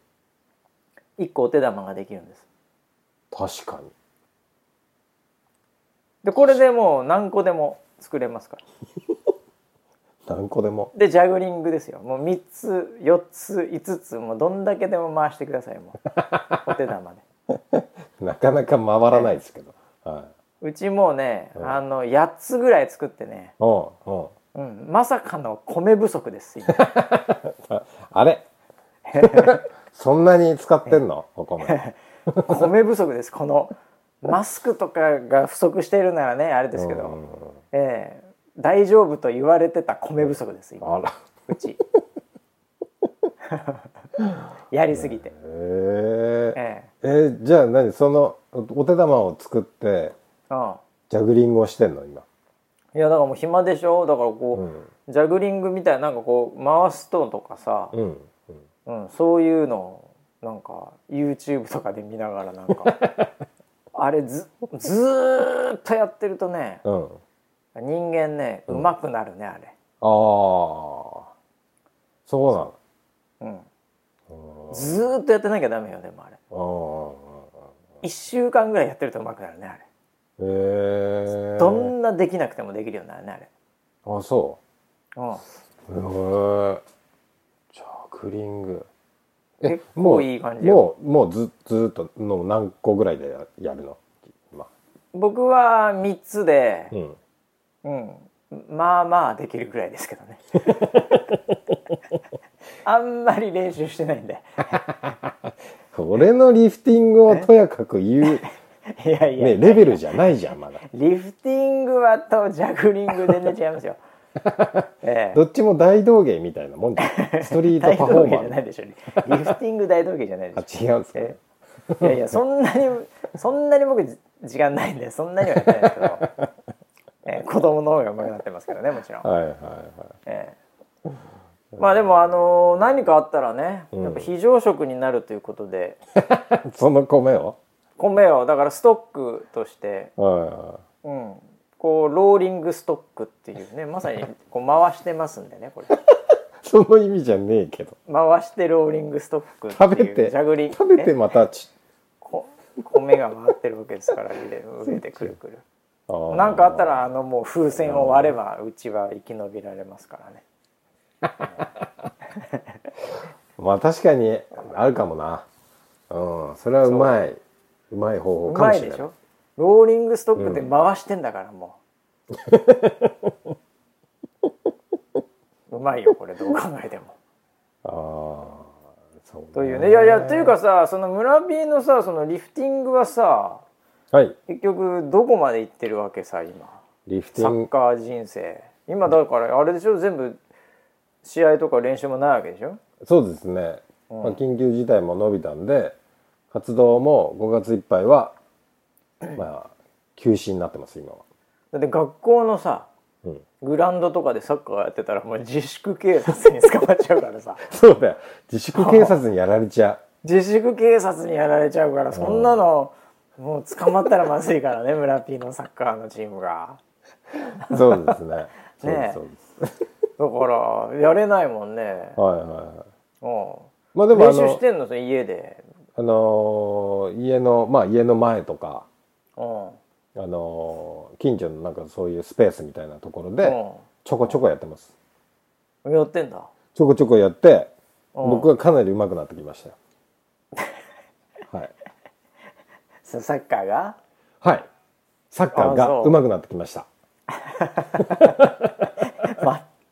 1個お手玉ができるんです。確かに。でこれでもう何個でも作れますから。何個でも。でジャグリングですよ。もう3つ4つ5つもうどんだけでも回してください。もう。お手玉で。なかなか回らないですけど。はい。うちもうね、うん。あの8つぐらい作ってね、うんうん。うん、まさかの米不足です今。あれ？そんなに使ってんの？お米 米不足です。このマスクとかが不足しているならねあれですけど、うん。ええ。大丈夫と言われてた米不足です今。うち。やりすぎて、へえ。ええ。ーじゃあ何？そのお手玉を作ってジャグリングをしてんの今？いやだからもう暇でしょ？だからうこう、ん。ジャグリングみたいななんかこう回すととかさ、うんうんうん、そういうのをなんか YouTube とかで見ながらなんか あれずずーっとやってるとねうん。人間ねうまくなるねあれ、ああそうなの。うん、うん。ずーっとやってなきゃダメよでもあれ。あー。1週間ぐらいやってるとうまくなるねあれ、へえどんなできなくてもできるようになるねあれ、あそう。ん、うへえジャグリング。え結構もういい感じよ。もうもうずずーっとの何個ぐらいでややるの？今。僕は3つでう、ん。うん、まあまあできるぐらいですけどね。あんまり練習してないんで。俺のリフティングをとやかく言う、いやいや、ね、レベルじゃないじゃんまだ。リフティングはとジャグリング全然違いますよ。ええ、どっちも大道芸みたいなもんじゃん。ストリート大パフォーマーな。いでしょ。リフティング大道芸じゃないであし違うんですか、ょ。ええいやいやそんなにそんなに僕じ時間ないんでそんなにはやってないですけど、ええ、子供の方が上手くなってますからねもちろん。はいはいはい。ええ。まあでもあの何かあったらね、うん。やっぱ非常食になるということで。その米を？米をだからストックとして、はいはうん、こうローリングストックっていうね まさにこう回してますんでねこれ。その意味じゃねえけど。回してローリングストックっていう食べてジャグリング食べてね。またちこ米が回ってるわけですから上で上でくるくる。あー。なんかあったらあのもう風船を割ればうちは生き延びられますからね。まあ確かにあるかもな。うん。それはうまいう。まい方法うかもしれないでしょ？ローリングストックって回してんだからもう。うまいよこれ。どう考えても。ああそうね。というね。いやいやというかさその村 B のさそのリフティングはさはい。結局どこまで行ってるわけさ今。リフテサィング。ッカー人生。今だからあれでしょ？全部試合とか練習もないわけでしょ？そうですね、まあ、緊急事態も伸びたんで活動も5月いっぱいはまあ休止になってます今は、だって学校のさうん、グラウンドとかでサッカーやってたらもう自粛警察に捕まっちゃうからさ。そうだよ。自粛警察にやられちゃ 自粛警察にやられちゃうからそんなのもう捕まったらまずいからね 村 P のサッカーのチームが。うそうですね。ねそうですだからやれないもんね。はいはいはい。うん。まあでも練習してんのそれ家で。あのー家のまあ家の前とかうんあのー近所のなんかそういうスペースみたいなところでうちょこちょこやってます。んやってんだ。ちょこちょこやってうん。僕はかなり上手くなってきましたよ。はい。そサッカーが？はい。サッカーが上手くなってきました。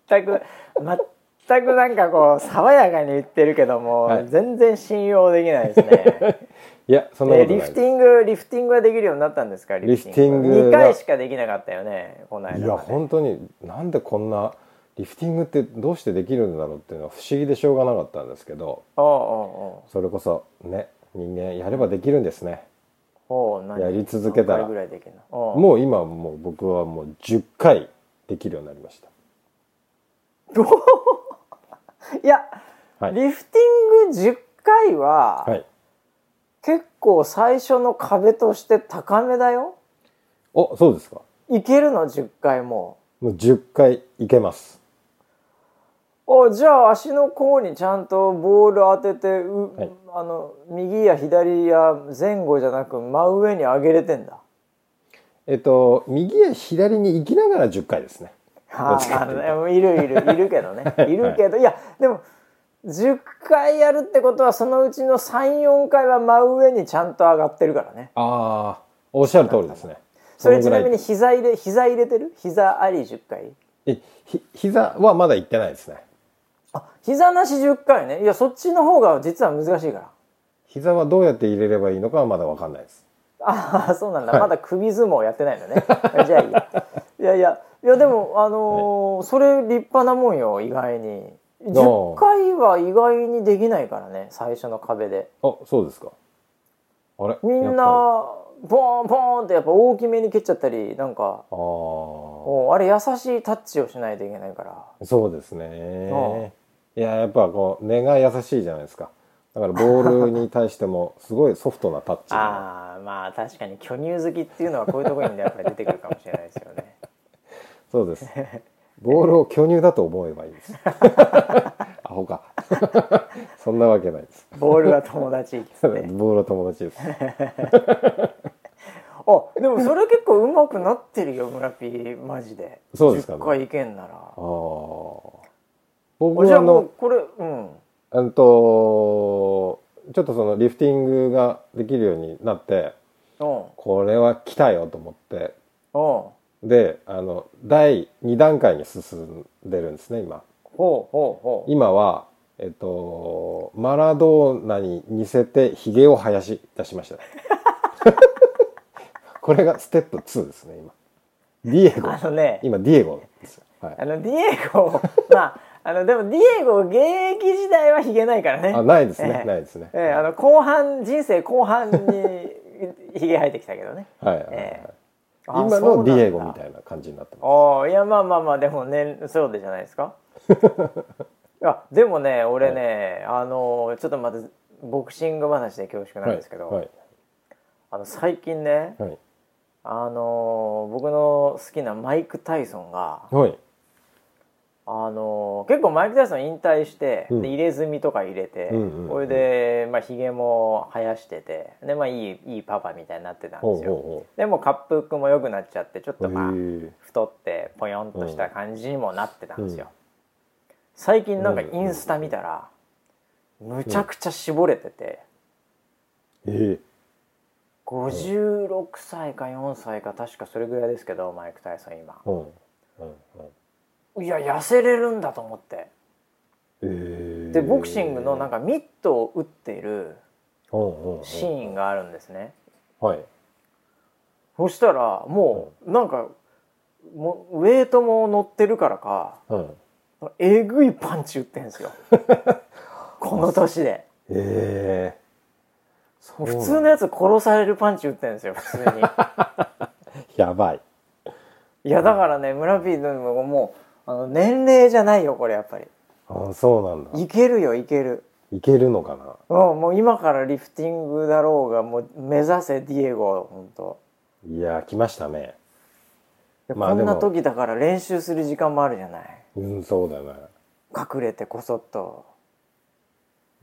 全く全くなんかこう爽やかに言ってるけども、はい。全然信用できないですね いやそんなことない。えリフティングリフティングはできるようになったんですか？リフティング2は回しかできなかったよねこの間いや本当になんでこんなリフティングってどうしてできるんだろうっていうのは不思議でしょうがなかったんですけどそれこそね人間やればできるんですね。おう何？やり続けたら。もう今もう僕はもう10回できるようになりました。いや、はい。リフティング10回は、はい結構最初の壁として高めだよ。おそうですか。いけるの？10回も。もう10回いけます。おじゃあ足の甲にちゃんとボール当ててう、はい。あの右や左や前後じゃなく真上に上げれてんだ。えっと右や左に行きながら10回ですね。はあいるいるいるけどね。いるけどいやでも10回やるってことはそのうちの34回は真上にちゃんと上がってるからね。ああおっしゃる通りですね。それちないみに膝入れ膝入れてる？膝あり10回？えひ膝はまだ行ってないですね。あ膝なし10回ね。いやそっちの方が実は難しいから。膝はどうやって入れればいいのかはまだ分かんないです。ああそうなんだ、はい。まだ首相撲やってないのね。じゃあいいや。いやいやいやでもあのーそれ立派なもんよ意外に10回は意外にできないからね最初の壁で。あそうですか。あれ？みんなボーンボーンってやっぱ大きめに蹴っちゃったりなんかああ。れ優しいタッチをしないといけないから。あそうですね。いややっぱこう根が優しいじゃないですか。だからボールに対してもすごいソフトなタッチが。ああまあ確かに巨乳好きっていうのはこういうところにやっぱり出てくるかもしれないですよね。そうですボールを巨乳だと思えばいいです。アホか。そんなわけないです。ボールは友達っつってボールは友達です。あでもそれ結構上手くなってるよ村ピーマジで。そうですかね。10回いけんなら。ああ僕はあのこれうん。うんとちょっとそのリフティングができるようになってうん。これは来たよと思ってうんであの第2段階に進んでるんですね今。ほうほうほう。今はえっとマラドーナに似せてひげを生やし出しました。これがステップ2ですね今。ディエゴ。あのね。今ディエゴですよ、はい、あのディエゴ。まああのでもディエゴ現役時代はひげないからね。あないですね、ええ。ないですね、ええあの後半人生後半にひげ生えてきたけどね。はい。はい。はい、ええ今のディエゴみたいな感じになってます。ああいやまあまあまあでもねそうでじゃないですか？いやでもね俺ね、あのちょっとまたボクシング話で恐縮なんですけど、はい。あの最近ねはい。あの僕の好きなマイク・タイソンがはいあの結構マイク・タイソン引退して、うん。で入れ墨とか入れて、うんうんうん。これで、まあ、ひげも生やしててで、まあ、いいいいパパみたいになってたんですよ。ほでも滑腹も良くなっちゃってちょっとまあ太ってポヨンとした感じにもなってたんですよ、うん。最近なんかインスタ見たら、むちゃくちゃ絞れてて、え56歳か4歳か確かそれぐらいですけどマイク・タイソン今。うん。うん。うんいや痩せれるんだと思って。えでボクシングのなんかミットを打っているシーンがあるんですね。はい。そしたらもうなんかもうウェイトも乗ってるからかうん。えぐいパンチ打ってんですよ。この年で。ええ普通のやつ殺されるパンチ打ってんですよ普通に。やばい。いやだからね村 P のももうあの年齢じゃないよこれやっぱり。あそうなんだ。いけるよいける。いけるのかな？うんもう今からリフティングだろうがもう目指せディエゴ本当。いや来ましたね。こんな時だから練習する時間もあるじゃない？うんそうだね。隠れてこそっと、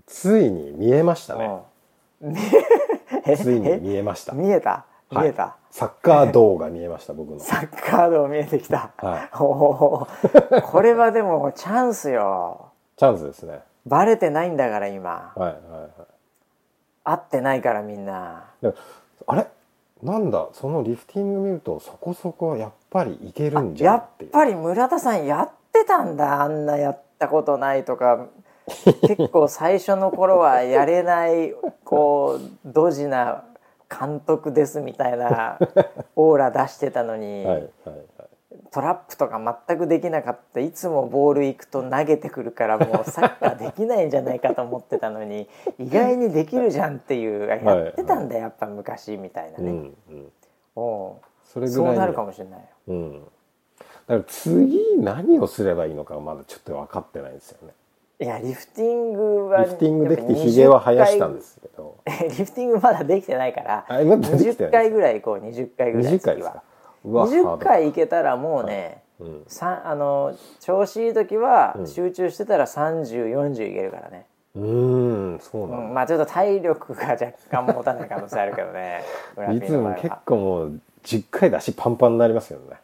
ついに見えましたね。うん。えついにえ？見えました。見えた？見えた、はいサッカー道が見えました 僕の。サッカー道見えてきた、はい。おこれはでもチャンスよ。チャンスですね。バレてないんだから今。はいはいはい。会ってないからみんな。であれ？なんだ？そのリフティング見るとそこそこやっぱりいけるんじゃやっぱり村田さんやってたんだ。あんなやったことないとか。結構最初の頃はやれないこうドジな監督ですみたいな オーラ出してたのに、はいはいはい。トラップとか全くできなかった。いつもボール行くと投げてくるからもうサッカーできないんじゃないかと思ってたのに 意外にできるじゃんっていうあやってたんだやっぱ昔みたいなね、うんうん。おう。それぐらいにそうなるかもしれない。ようん。だから次何をすればいいのかまだちょっと分かってないんですよねいやリフティングはリフティングできてひげは生やしたんですけど。20 回リフティングまだできてないからあまだできて20ない回ぐらい行こう20回ぐらい20回ですか？次はうわ20回行けたらもうね、うん。さあの調子いい時はうん。集中してたら3040いけるからね、うーんそううなんんまあちょっと体力が若干持たない可能性あるけどね。いつも結構もう10回で足パンパンになりますよね。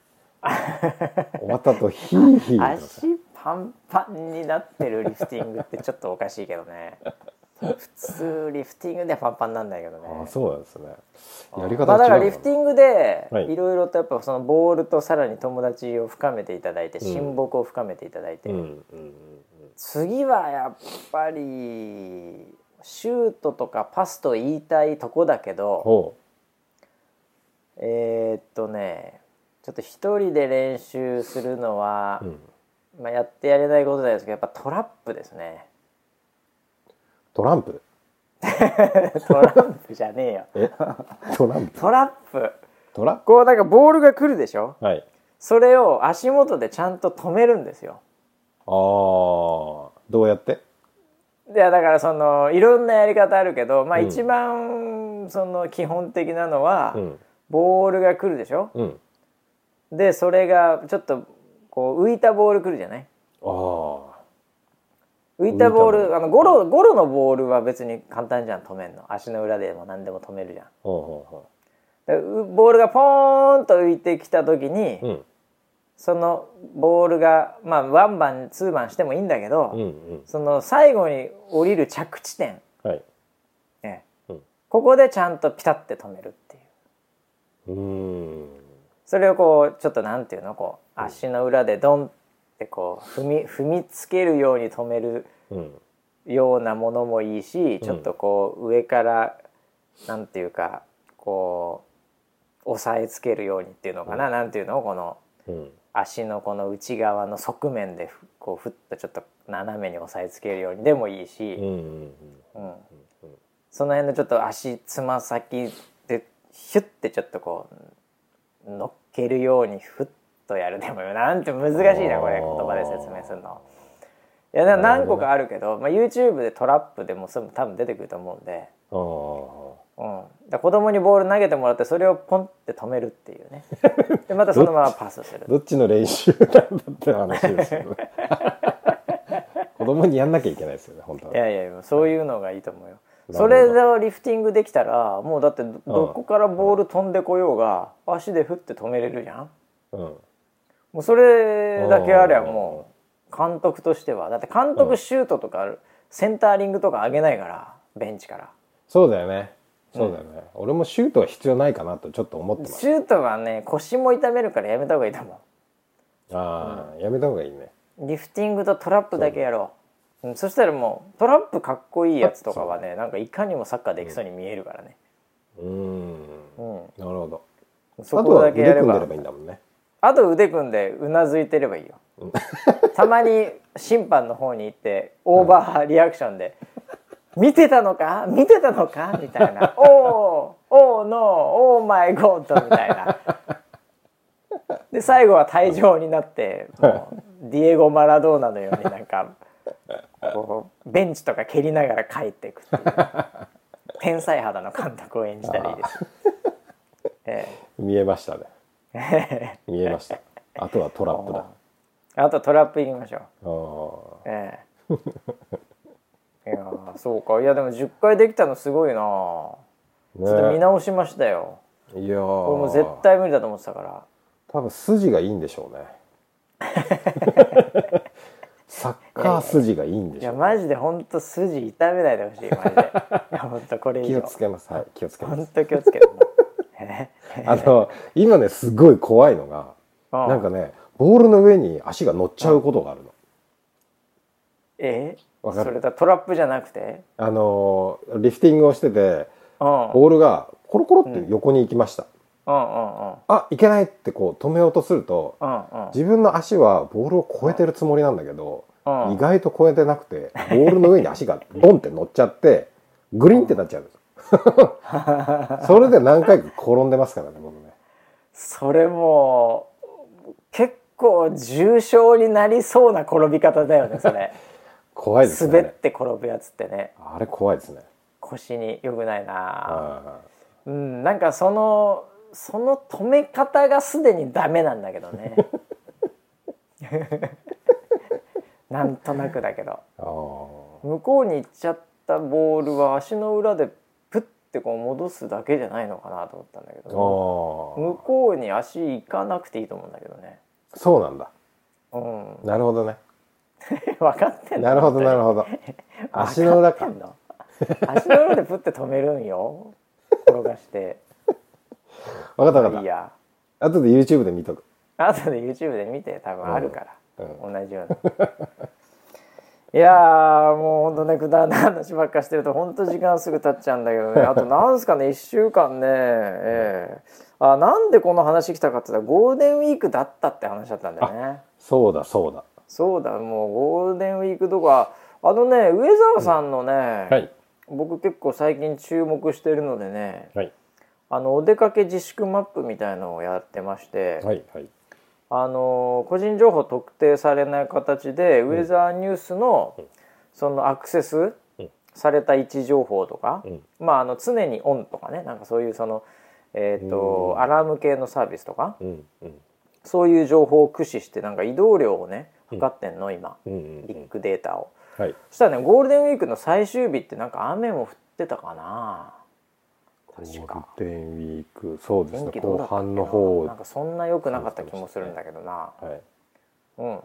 終わった後ヒーヒー足パンパンになってるリフティングってちょっとおかしいけどね。普通リフティングでパンパンなんだけどね。あそうなんですね。やり方まあ、だからリフティングではい。いろいろとやっぱそのボールとさらに友達を深めていただいて親睦を深めていただいて、うん次はやっぱりシュートとかパスと言いたいとこだけどほえーっとねちょっと一人で練習するのはう、、うん、まあ、やってやれないことですけどやっぱトラップですね。トランプ？トランプじゃねえよ。え？トランプ？トラップ。トラこうなんかボールが来るでしょ？はい。それを足元でちゃんと止めるんですよ。あー。どうやって？いやだからそのいろんなやり方あるけどまあうん。一番その基本的なのは、うん。ボールが来るでしょ？うん。でそれがちょっとこう浮いたボール来るじゃない？浮いたボールル。あのゴロゴロのボールは別に簡単じゃん止めんの。足の裏でも何でも止めるじゃん。ボールがポーンと浮いてきた時に、ううん。そのボールがまあワンバンツーバンしてもいいんだけど、うんうん。その最後に降りる着地点、はい。ねうん。ここでちゃんとピタッて止めるっていう。うーんそれをこうちょっとなんていうの？こう足の裏でドンってこう踏み踏みつけるように止めるうん。ようなものもいいし、ん。ちょっとこう上からなんていうかこう押さえつけるようにっていうのかな、なんていうの？このうん。足のこの内側の側面でふこうふっとちょっと斜めに押さえつけるようにでもいいし、うんうん。うん。その辺のちょっと足つま先でヒュッてちょっとこう乗っけるようにふっとやる。でもよなんて難しいなこれ。言葉で説明するの。いや何個かあるけど、まあ、YouTube でトラップでも多分出てくると思うんで。あうん、だ子供にボール投げてもらってそれをポンって止めるっていうね。でまたそのままパスする。どっちの練習なんだって話ですよね。子供にやんなきゃいけないですよね本当は。いやいやそういうのがいいと思うよそれでリフティングできたらもうだってどどこからボール飛んでこようが足で振って止めれるじゃん？うん。もうそれだけありゃもう監督としては。だって監督シュートとかセンターリングとか上げないからベンチから。そうだよね。そうだよね、俺もシュートは必要ないかなとちょっと思ってます。シュートはね腰も痛めるからやめた方がいいと思ああ、やめた方がいいね。うリフティングとトラップだけやろううんそしたらもうトラップかっこいいやつとかはねなんかいかにもサッカーできそうに見えるからね、うーん。うん、なるほど。そこだけやれば。ればいいんだもんね。あと腕組んでうなずいてればいいよ。たまに審判の方に行ってオーバーリアクションで「見てたのか？見てたのか?」みたいな「お おおーノーオーマイゴッド」みたいな。で最後は退場になってもうディエゴ・マラドーナのようになんかベンチとか蹴りながら帰っていくっていう。天才肌の監督を演じたらいいです。え見えましたね。え 見えました。あとはトラップだ。あとトラップいきましょう。あええ。いやーそうか。いやでも10回できたのすごいな、あちょっと見ね直しましたよ。いやこれも絶対無理だと思ってたから。多分筋がいいんでしょうね サッカー筋がいいんでいやしょう、マジで本当筋痛めないでほしいマジで。いや本当これ以上。気をつけます。はい気をつけます。本当気をつけて。えあの今ねすごい怖いのがうんなんかねボールの上に足が乗っちゃうことがあるの。え？わかる？それだトラップじゃなくて？あのーリフティングをしててうんうんボールがコロコロって横に行きました、うんうんあいけないってこう止めようとすると自分の足はボールを越えてるつもりなんだけど、うん。意外と越えてなくてボールの上に足がボンって乗っちゃってグリンってなっちゃうんです。よ それで何回か転んでますからね僕ね。それもう結構重症になりそうな転び方だよねそれ。怖いですね。滑って転ぶやつってね。あれ怖いですね。腰に良くないな。あうんなんかそのその止め方がすでにダメなんだけどね。なんとなくだけど。向こうに行っちゃったボールは足の裏でプッてこう戻すだけじゃないのかなと思ったんだけあどー。向こうに足行かなくていいと思うんだけどね。そうなんだ。うん。なるほどね。分かってんの？なるほどなるほど。足の裏か。足の裏でプッて止めるんよ。転がして分かった分かっいいや。た後で YouTube で見とく。後で YouTube で見て多分あるから、う同じような。いやーもうほんとねくだらない話ばっかしてるとほんと時間すぐ経っちゃうんだけどね。あとなんすかね1週間ね。ええ。あなんでこの話来たかって言ったらゴールデンウィークだったって話だったんだよね。そうだそうだ。そうだもうゴールデンウィークとか。あのね上澤さんのね、はい。僕結構最近注目してるのでね。はいあのお出かけ自粛マップみたいのをやってまして、はいはい。あの個人情報特定されない形で、ウェザーニュースのそのアクセスうん。された位置情報とか、うん。まああの常にオンとかねなんかそういうそのえっ、とうん。アラーム系のサービスとかうんうん。そういう情報を駆使してなんか移動量をね測ってんの今。うんうんうん。ビッグデータを。はい。そしたらねゴールデンウィークの最終日ってなんか雨も降ってたかなゴールデンウィークそうですね後半の方なんかそんな良くなかった気もするんだけどな。はい。うん、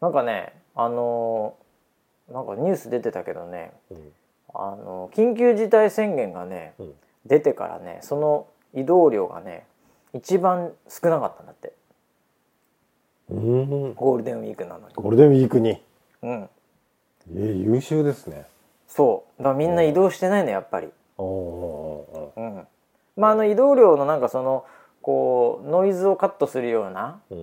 なんかねあのーなんかニュース出てたけどね。うん。あのー緊急事態宣言がねうん。出てからねその移動量がね一番少なかったんだって。うん。ゴールデンウィークなのに。ゴールデンウィークに？うん、えー優秀ですね。そう。だからみんな移動してないのやっぱり。まああの移動量のなんかそのこうノイズをカットするようなフ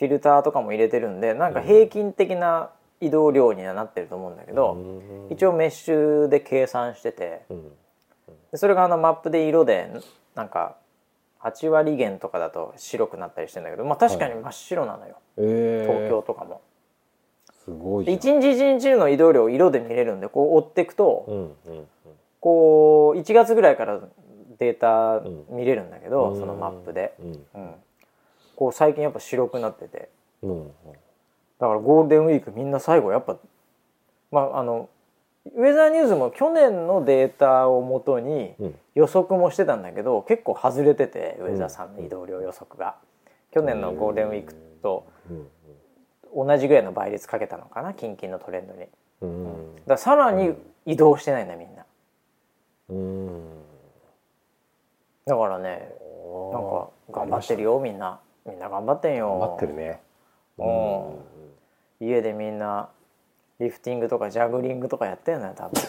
ィルターとかも入れてるんでなんか平均的な移動量にはなってると思うんだけど、うん。一応メッシュで計算しててそれがあのマップで色でなんか8割減とかだと白くなったりしてんだけどまあ確かに真っ白なのよ、えー。東京とかも。すごい一日一日の移動量を色で見れるんでこう追っていくと、うんうんこう1月ぐらいからデータ見れるんだけど、うん。そのマップで、うん。うん、こう最近やっぱ白くなってて。うん。だからゴールデンウィークみんな最後やっぱまああのウェザーニューズも去年のデータをもとにうん。予測もしてたんだけど結構外れててウェザーさんの移動量予測が。去年のゴールデンウィークとうん。同じぐらいの倍率かけたのかな近々のトレンドに。だかうん。らさらに移動してないんだみんなうん。だからねなんか頑張ってるよみんな。みんな頑張ってんよ。頑張ってるね。うん。家でみんなリフティングとかジャグリングとかやってんのよ多分。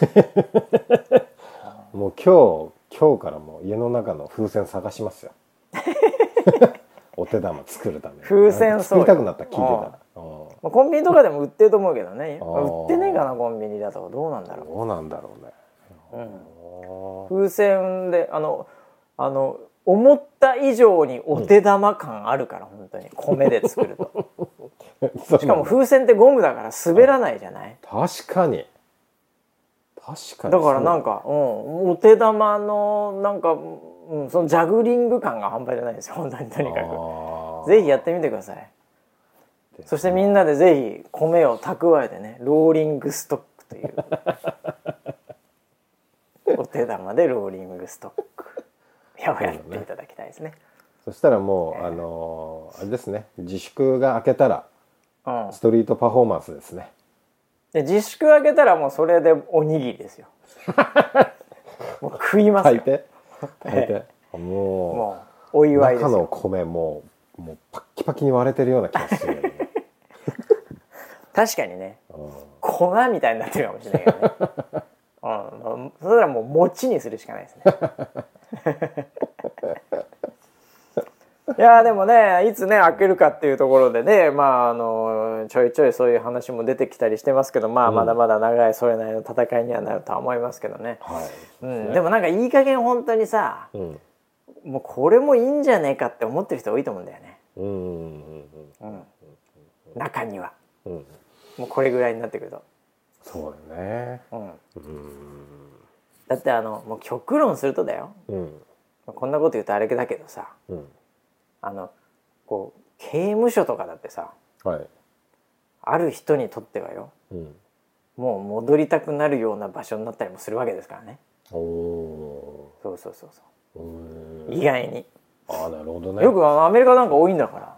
もう今日今日からもう家の中の風船探しますよ。お手玉作るために。風船作りたくなった聞いてたらうん。まあ、コンビニとかでも売ってると思うけどね。売ってねえかなコンビニだと。どうなんだろどうなんだろうねう、うん、風船であのあの思った以上にお手玉感あるから、本当に。米で作ると。しかも風船ってゴムだから滑らないじゃない？確かに。確かに。だからなんか、うん、お手玉のなんか、うん、そのジャグリング感が半端じゃないですよ本当にとにかく。ぜひやってみてください。そしてみんなでぜひ米を蓄えてねローリングストックというお手玉でローリングストック。やをやっていただきたいですね。そしたらもう、あのーあれですね。自粛が明けたらうん。ストリートパフォーマンスですね。で自粛明けたらもうそれでおにぎりですよ。もう食いますよ。炊いて 炊いて、ももうおう祝いです中のよ米もうもうパッキパキに割れてるような気がする 確かにね。うん。粉みたいになってるかもしれないけどねうん、それはもう餅にするしかないですね。いやーでもねいつね開けるかっていうところでねまああのちょいちょいそういう話も出てきたりしてますけどまあまだまだ長いそれなりの戦いにはなるとは思いますけどね、はい、うん、でもなんかいい加減本当にさうん。もうこれもいいんじゃねえかって思ってる人多いと思うんだよね。うんうん中にはうん。うん。もうこれぐらいになってくると、そうだよね。うん、うん。だってあのもう極論するとだよ。うん。こんなこと言うとあれだけどさ。うん。あのこう刑務所とかだってさはい。ある人にとってはようん。もう戻りたくなるような場所になったりもするわけですからね。おおそうそうそうそーう。うん意外に、ああなるほどね。よくアメリカなんか多いんだから。へ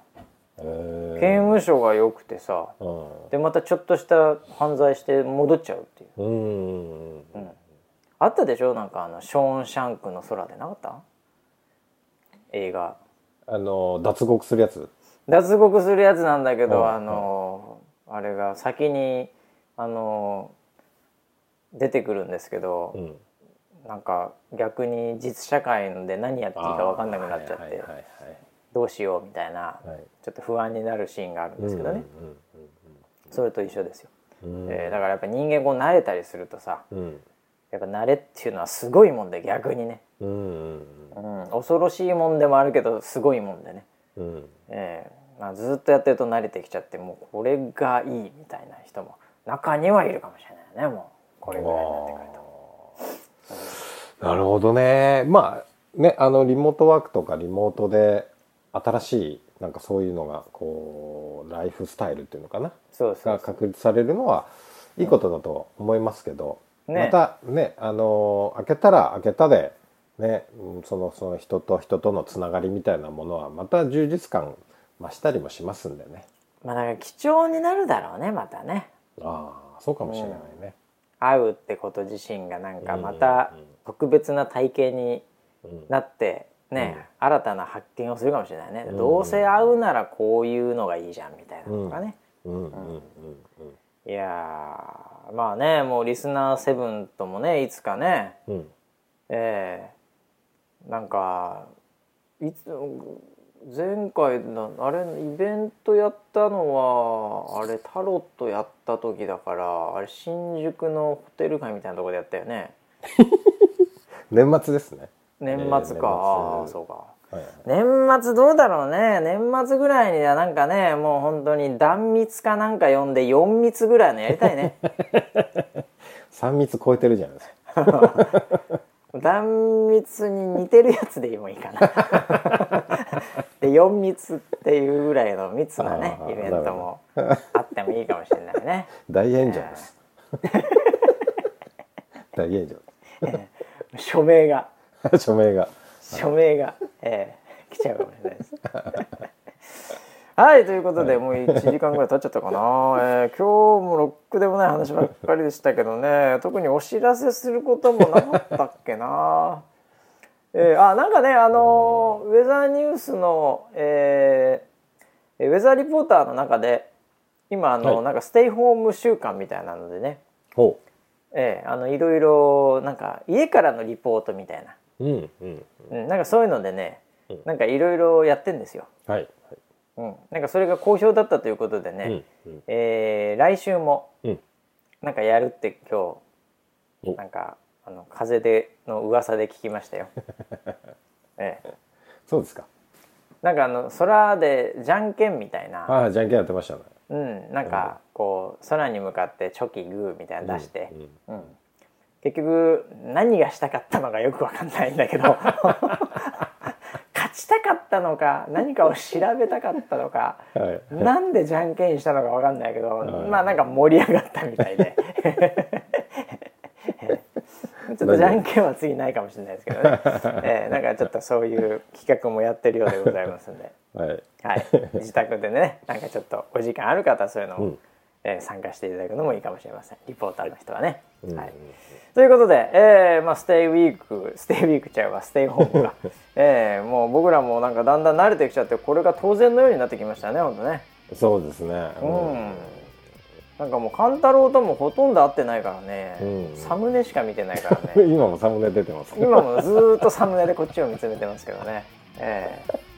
刑務所が良くてさーでまたちょっとした犯罪して戻っちゃうっていう。うんうんうんあったでしょ？なんかあのショーン・シャンクの空でなかった？映画。あの脱獄するやつ？脱獄するやつなんだけど、はいあのあれが先にあの出てくるんですけど、うん。なんか逆に実社会で何やっていいか分かんなくなっちゃって、はいはいはいどうしようみたいなちょっと不安になるシーンがあるんですけどね、うんそれと一緒ですよ、うん。うんえーだからやっぱ人間こう慣れたりするとさうん。やっぱ慣れっていうのはすごいもんで逆にね、うんうんうん、恐ろしいもんでもあるけどすごいもんでね、うん。えーまあ、ずっとやってると慣れてきちゃってもうこれがいいみたいな人も中にはいるかもしれないねもう。これぐらいになってくると。なるほどね。まあねあのリモートワークとかリモートで新しいなんかそういうのがこうライフスタイルっていうのかな？そうそうが確立されるのはいいことだと思いますけど、ね。またねあの開けたら開けたでねうんそのその人と人とのつながりみたいなものはまた充実感増したりもしますんでね。まあなんか貴重になるだろうねまたね。ああそうかもしれないね。会うってこと自身がなんかまた特別な体験にうんなってね、新たな発見をするかもしれないね、どうせ会うならこういうのがいいじゃんみたいなのとかね、うん。うん。うん。いやーまあねもうリスナー7ともねいつかね。うん。うんええ。なんかいつ前回のあれイベントやったのはあれタロットやった時だからあれ新宿のホテル街みたいなところでやったよね。年末ですね。年末か、ああそうか。はいはい。年末どうだろうね。年末ぐらいにはなんかねもう本当に断密かなんか呼んで4密ぐらいのやりたいね。三密超えてるじゃないですか。断蜜に似てるやつでもいいかな。で4密っていうぐらいの密なねイベントもあってもいいかもしれないね。大炎上です。大炎署名が。上 署名が。署名が、えー来ちゃうかもしれないです。はいということで、もう1時間ぐらい経っちゃったかな、えー今日もろっくでもない話ばっかりでしたけどね。特にお知らせすることもなかったっけな。えーあなんかねあのウェザーニュースの、えーウェザーリポーターの中で今あの、はい。なんかステイホーム週間みたいなのでね。ほえーあのいろいろなんか家からのリポートみたいな、ううんうん。うん、なんかそういうのでねうん。なんかいろいろやってんですよ。はいうん、なんかそれが好評だったということでね、はいうんうん。えー来週もうん。なんかやるって今お。日なんかあの風での噂で聞きましたよ。ええ、そうですか。なんかあの空でじゃんけんみたいな、ああじゃんけんやってましたね。うん、なんかこう空に向かってチョキグーみたいなの出して、うん。うん結局何がしたかったのかよくわかんないんだけど 勝ちたかったのか何かを調べたかったのかはい。なんでじゃんけんしたのかわかんないけど、はい。まあなんか盛り上がったみたいで。ちょっとじゃんけんは次ないかもしれないですけどね、えーなんかちょっとそういう企画もやってるようでございますんで、はい。はい、自宅でねなんかちょっとお時間ある方はそういうのも、うんえー参加していただくのもいいかもしれません。リポーターの人はね。うんはい。ということで、えーまあ、ステイウィークステイウィークちゃうわ。ステイホームが、えーもう僕らもなんかだんだん慣れてきちゃってこれが当然のようになってきましたね本当ね。そうですね。うん。なんかもう勘太郎ともほとんど会ってないからね、うん。サムネしか見てないからね。今もサムネ出てます。今もずーっとサムネでこっちを見つめてますけどね、ええ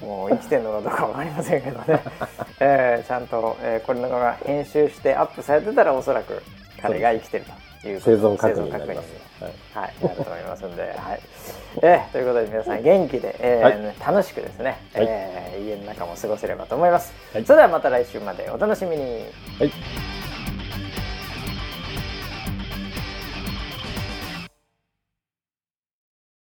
もう生きてるのかどうかわかりませんけどね、ええちゃんと、えーこれのが編集してアップされてたらおそらく彼が生きてるという生存確生認になりますにはい。はい、なると思いますんで、はい。えーということで皆さん元気で、えーはい。楽しくですね、はい。えー家の中も過ごせればと思います。はい。それではまた来週までお楽しみに。はい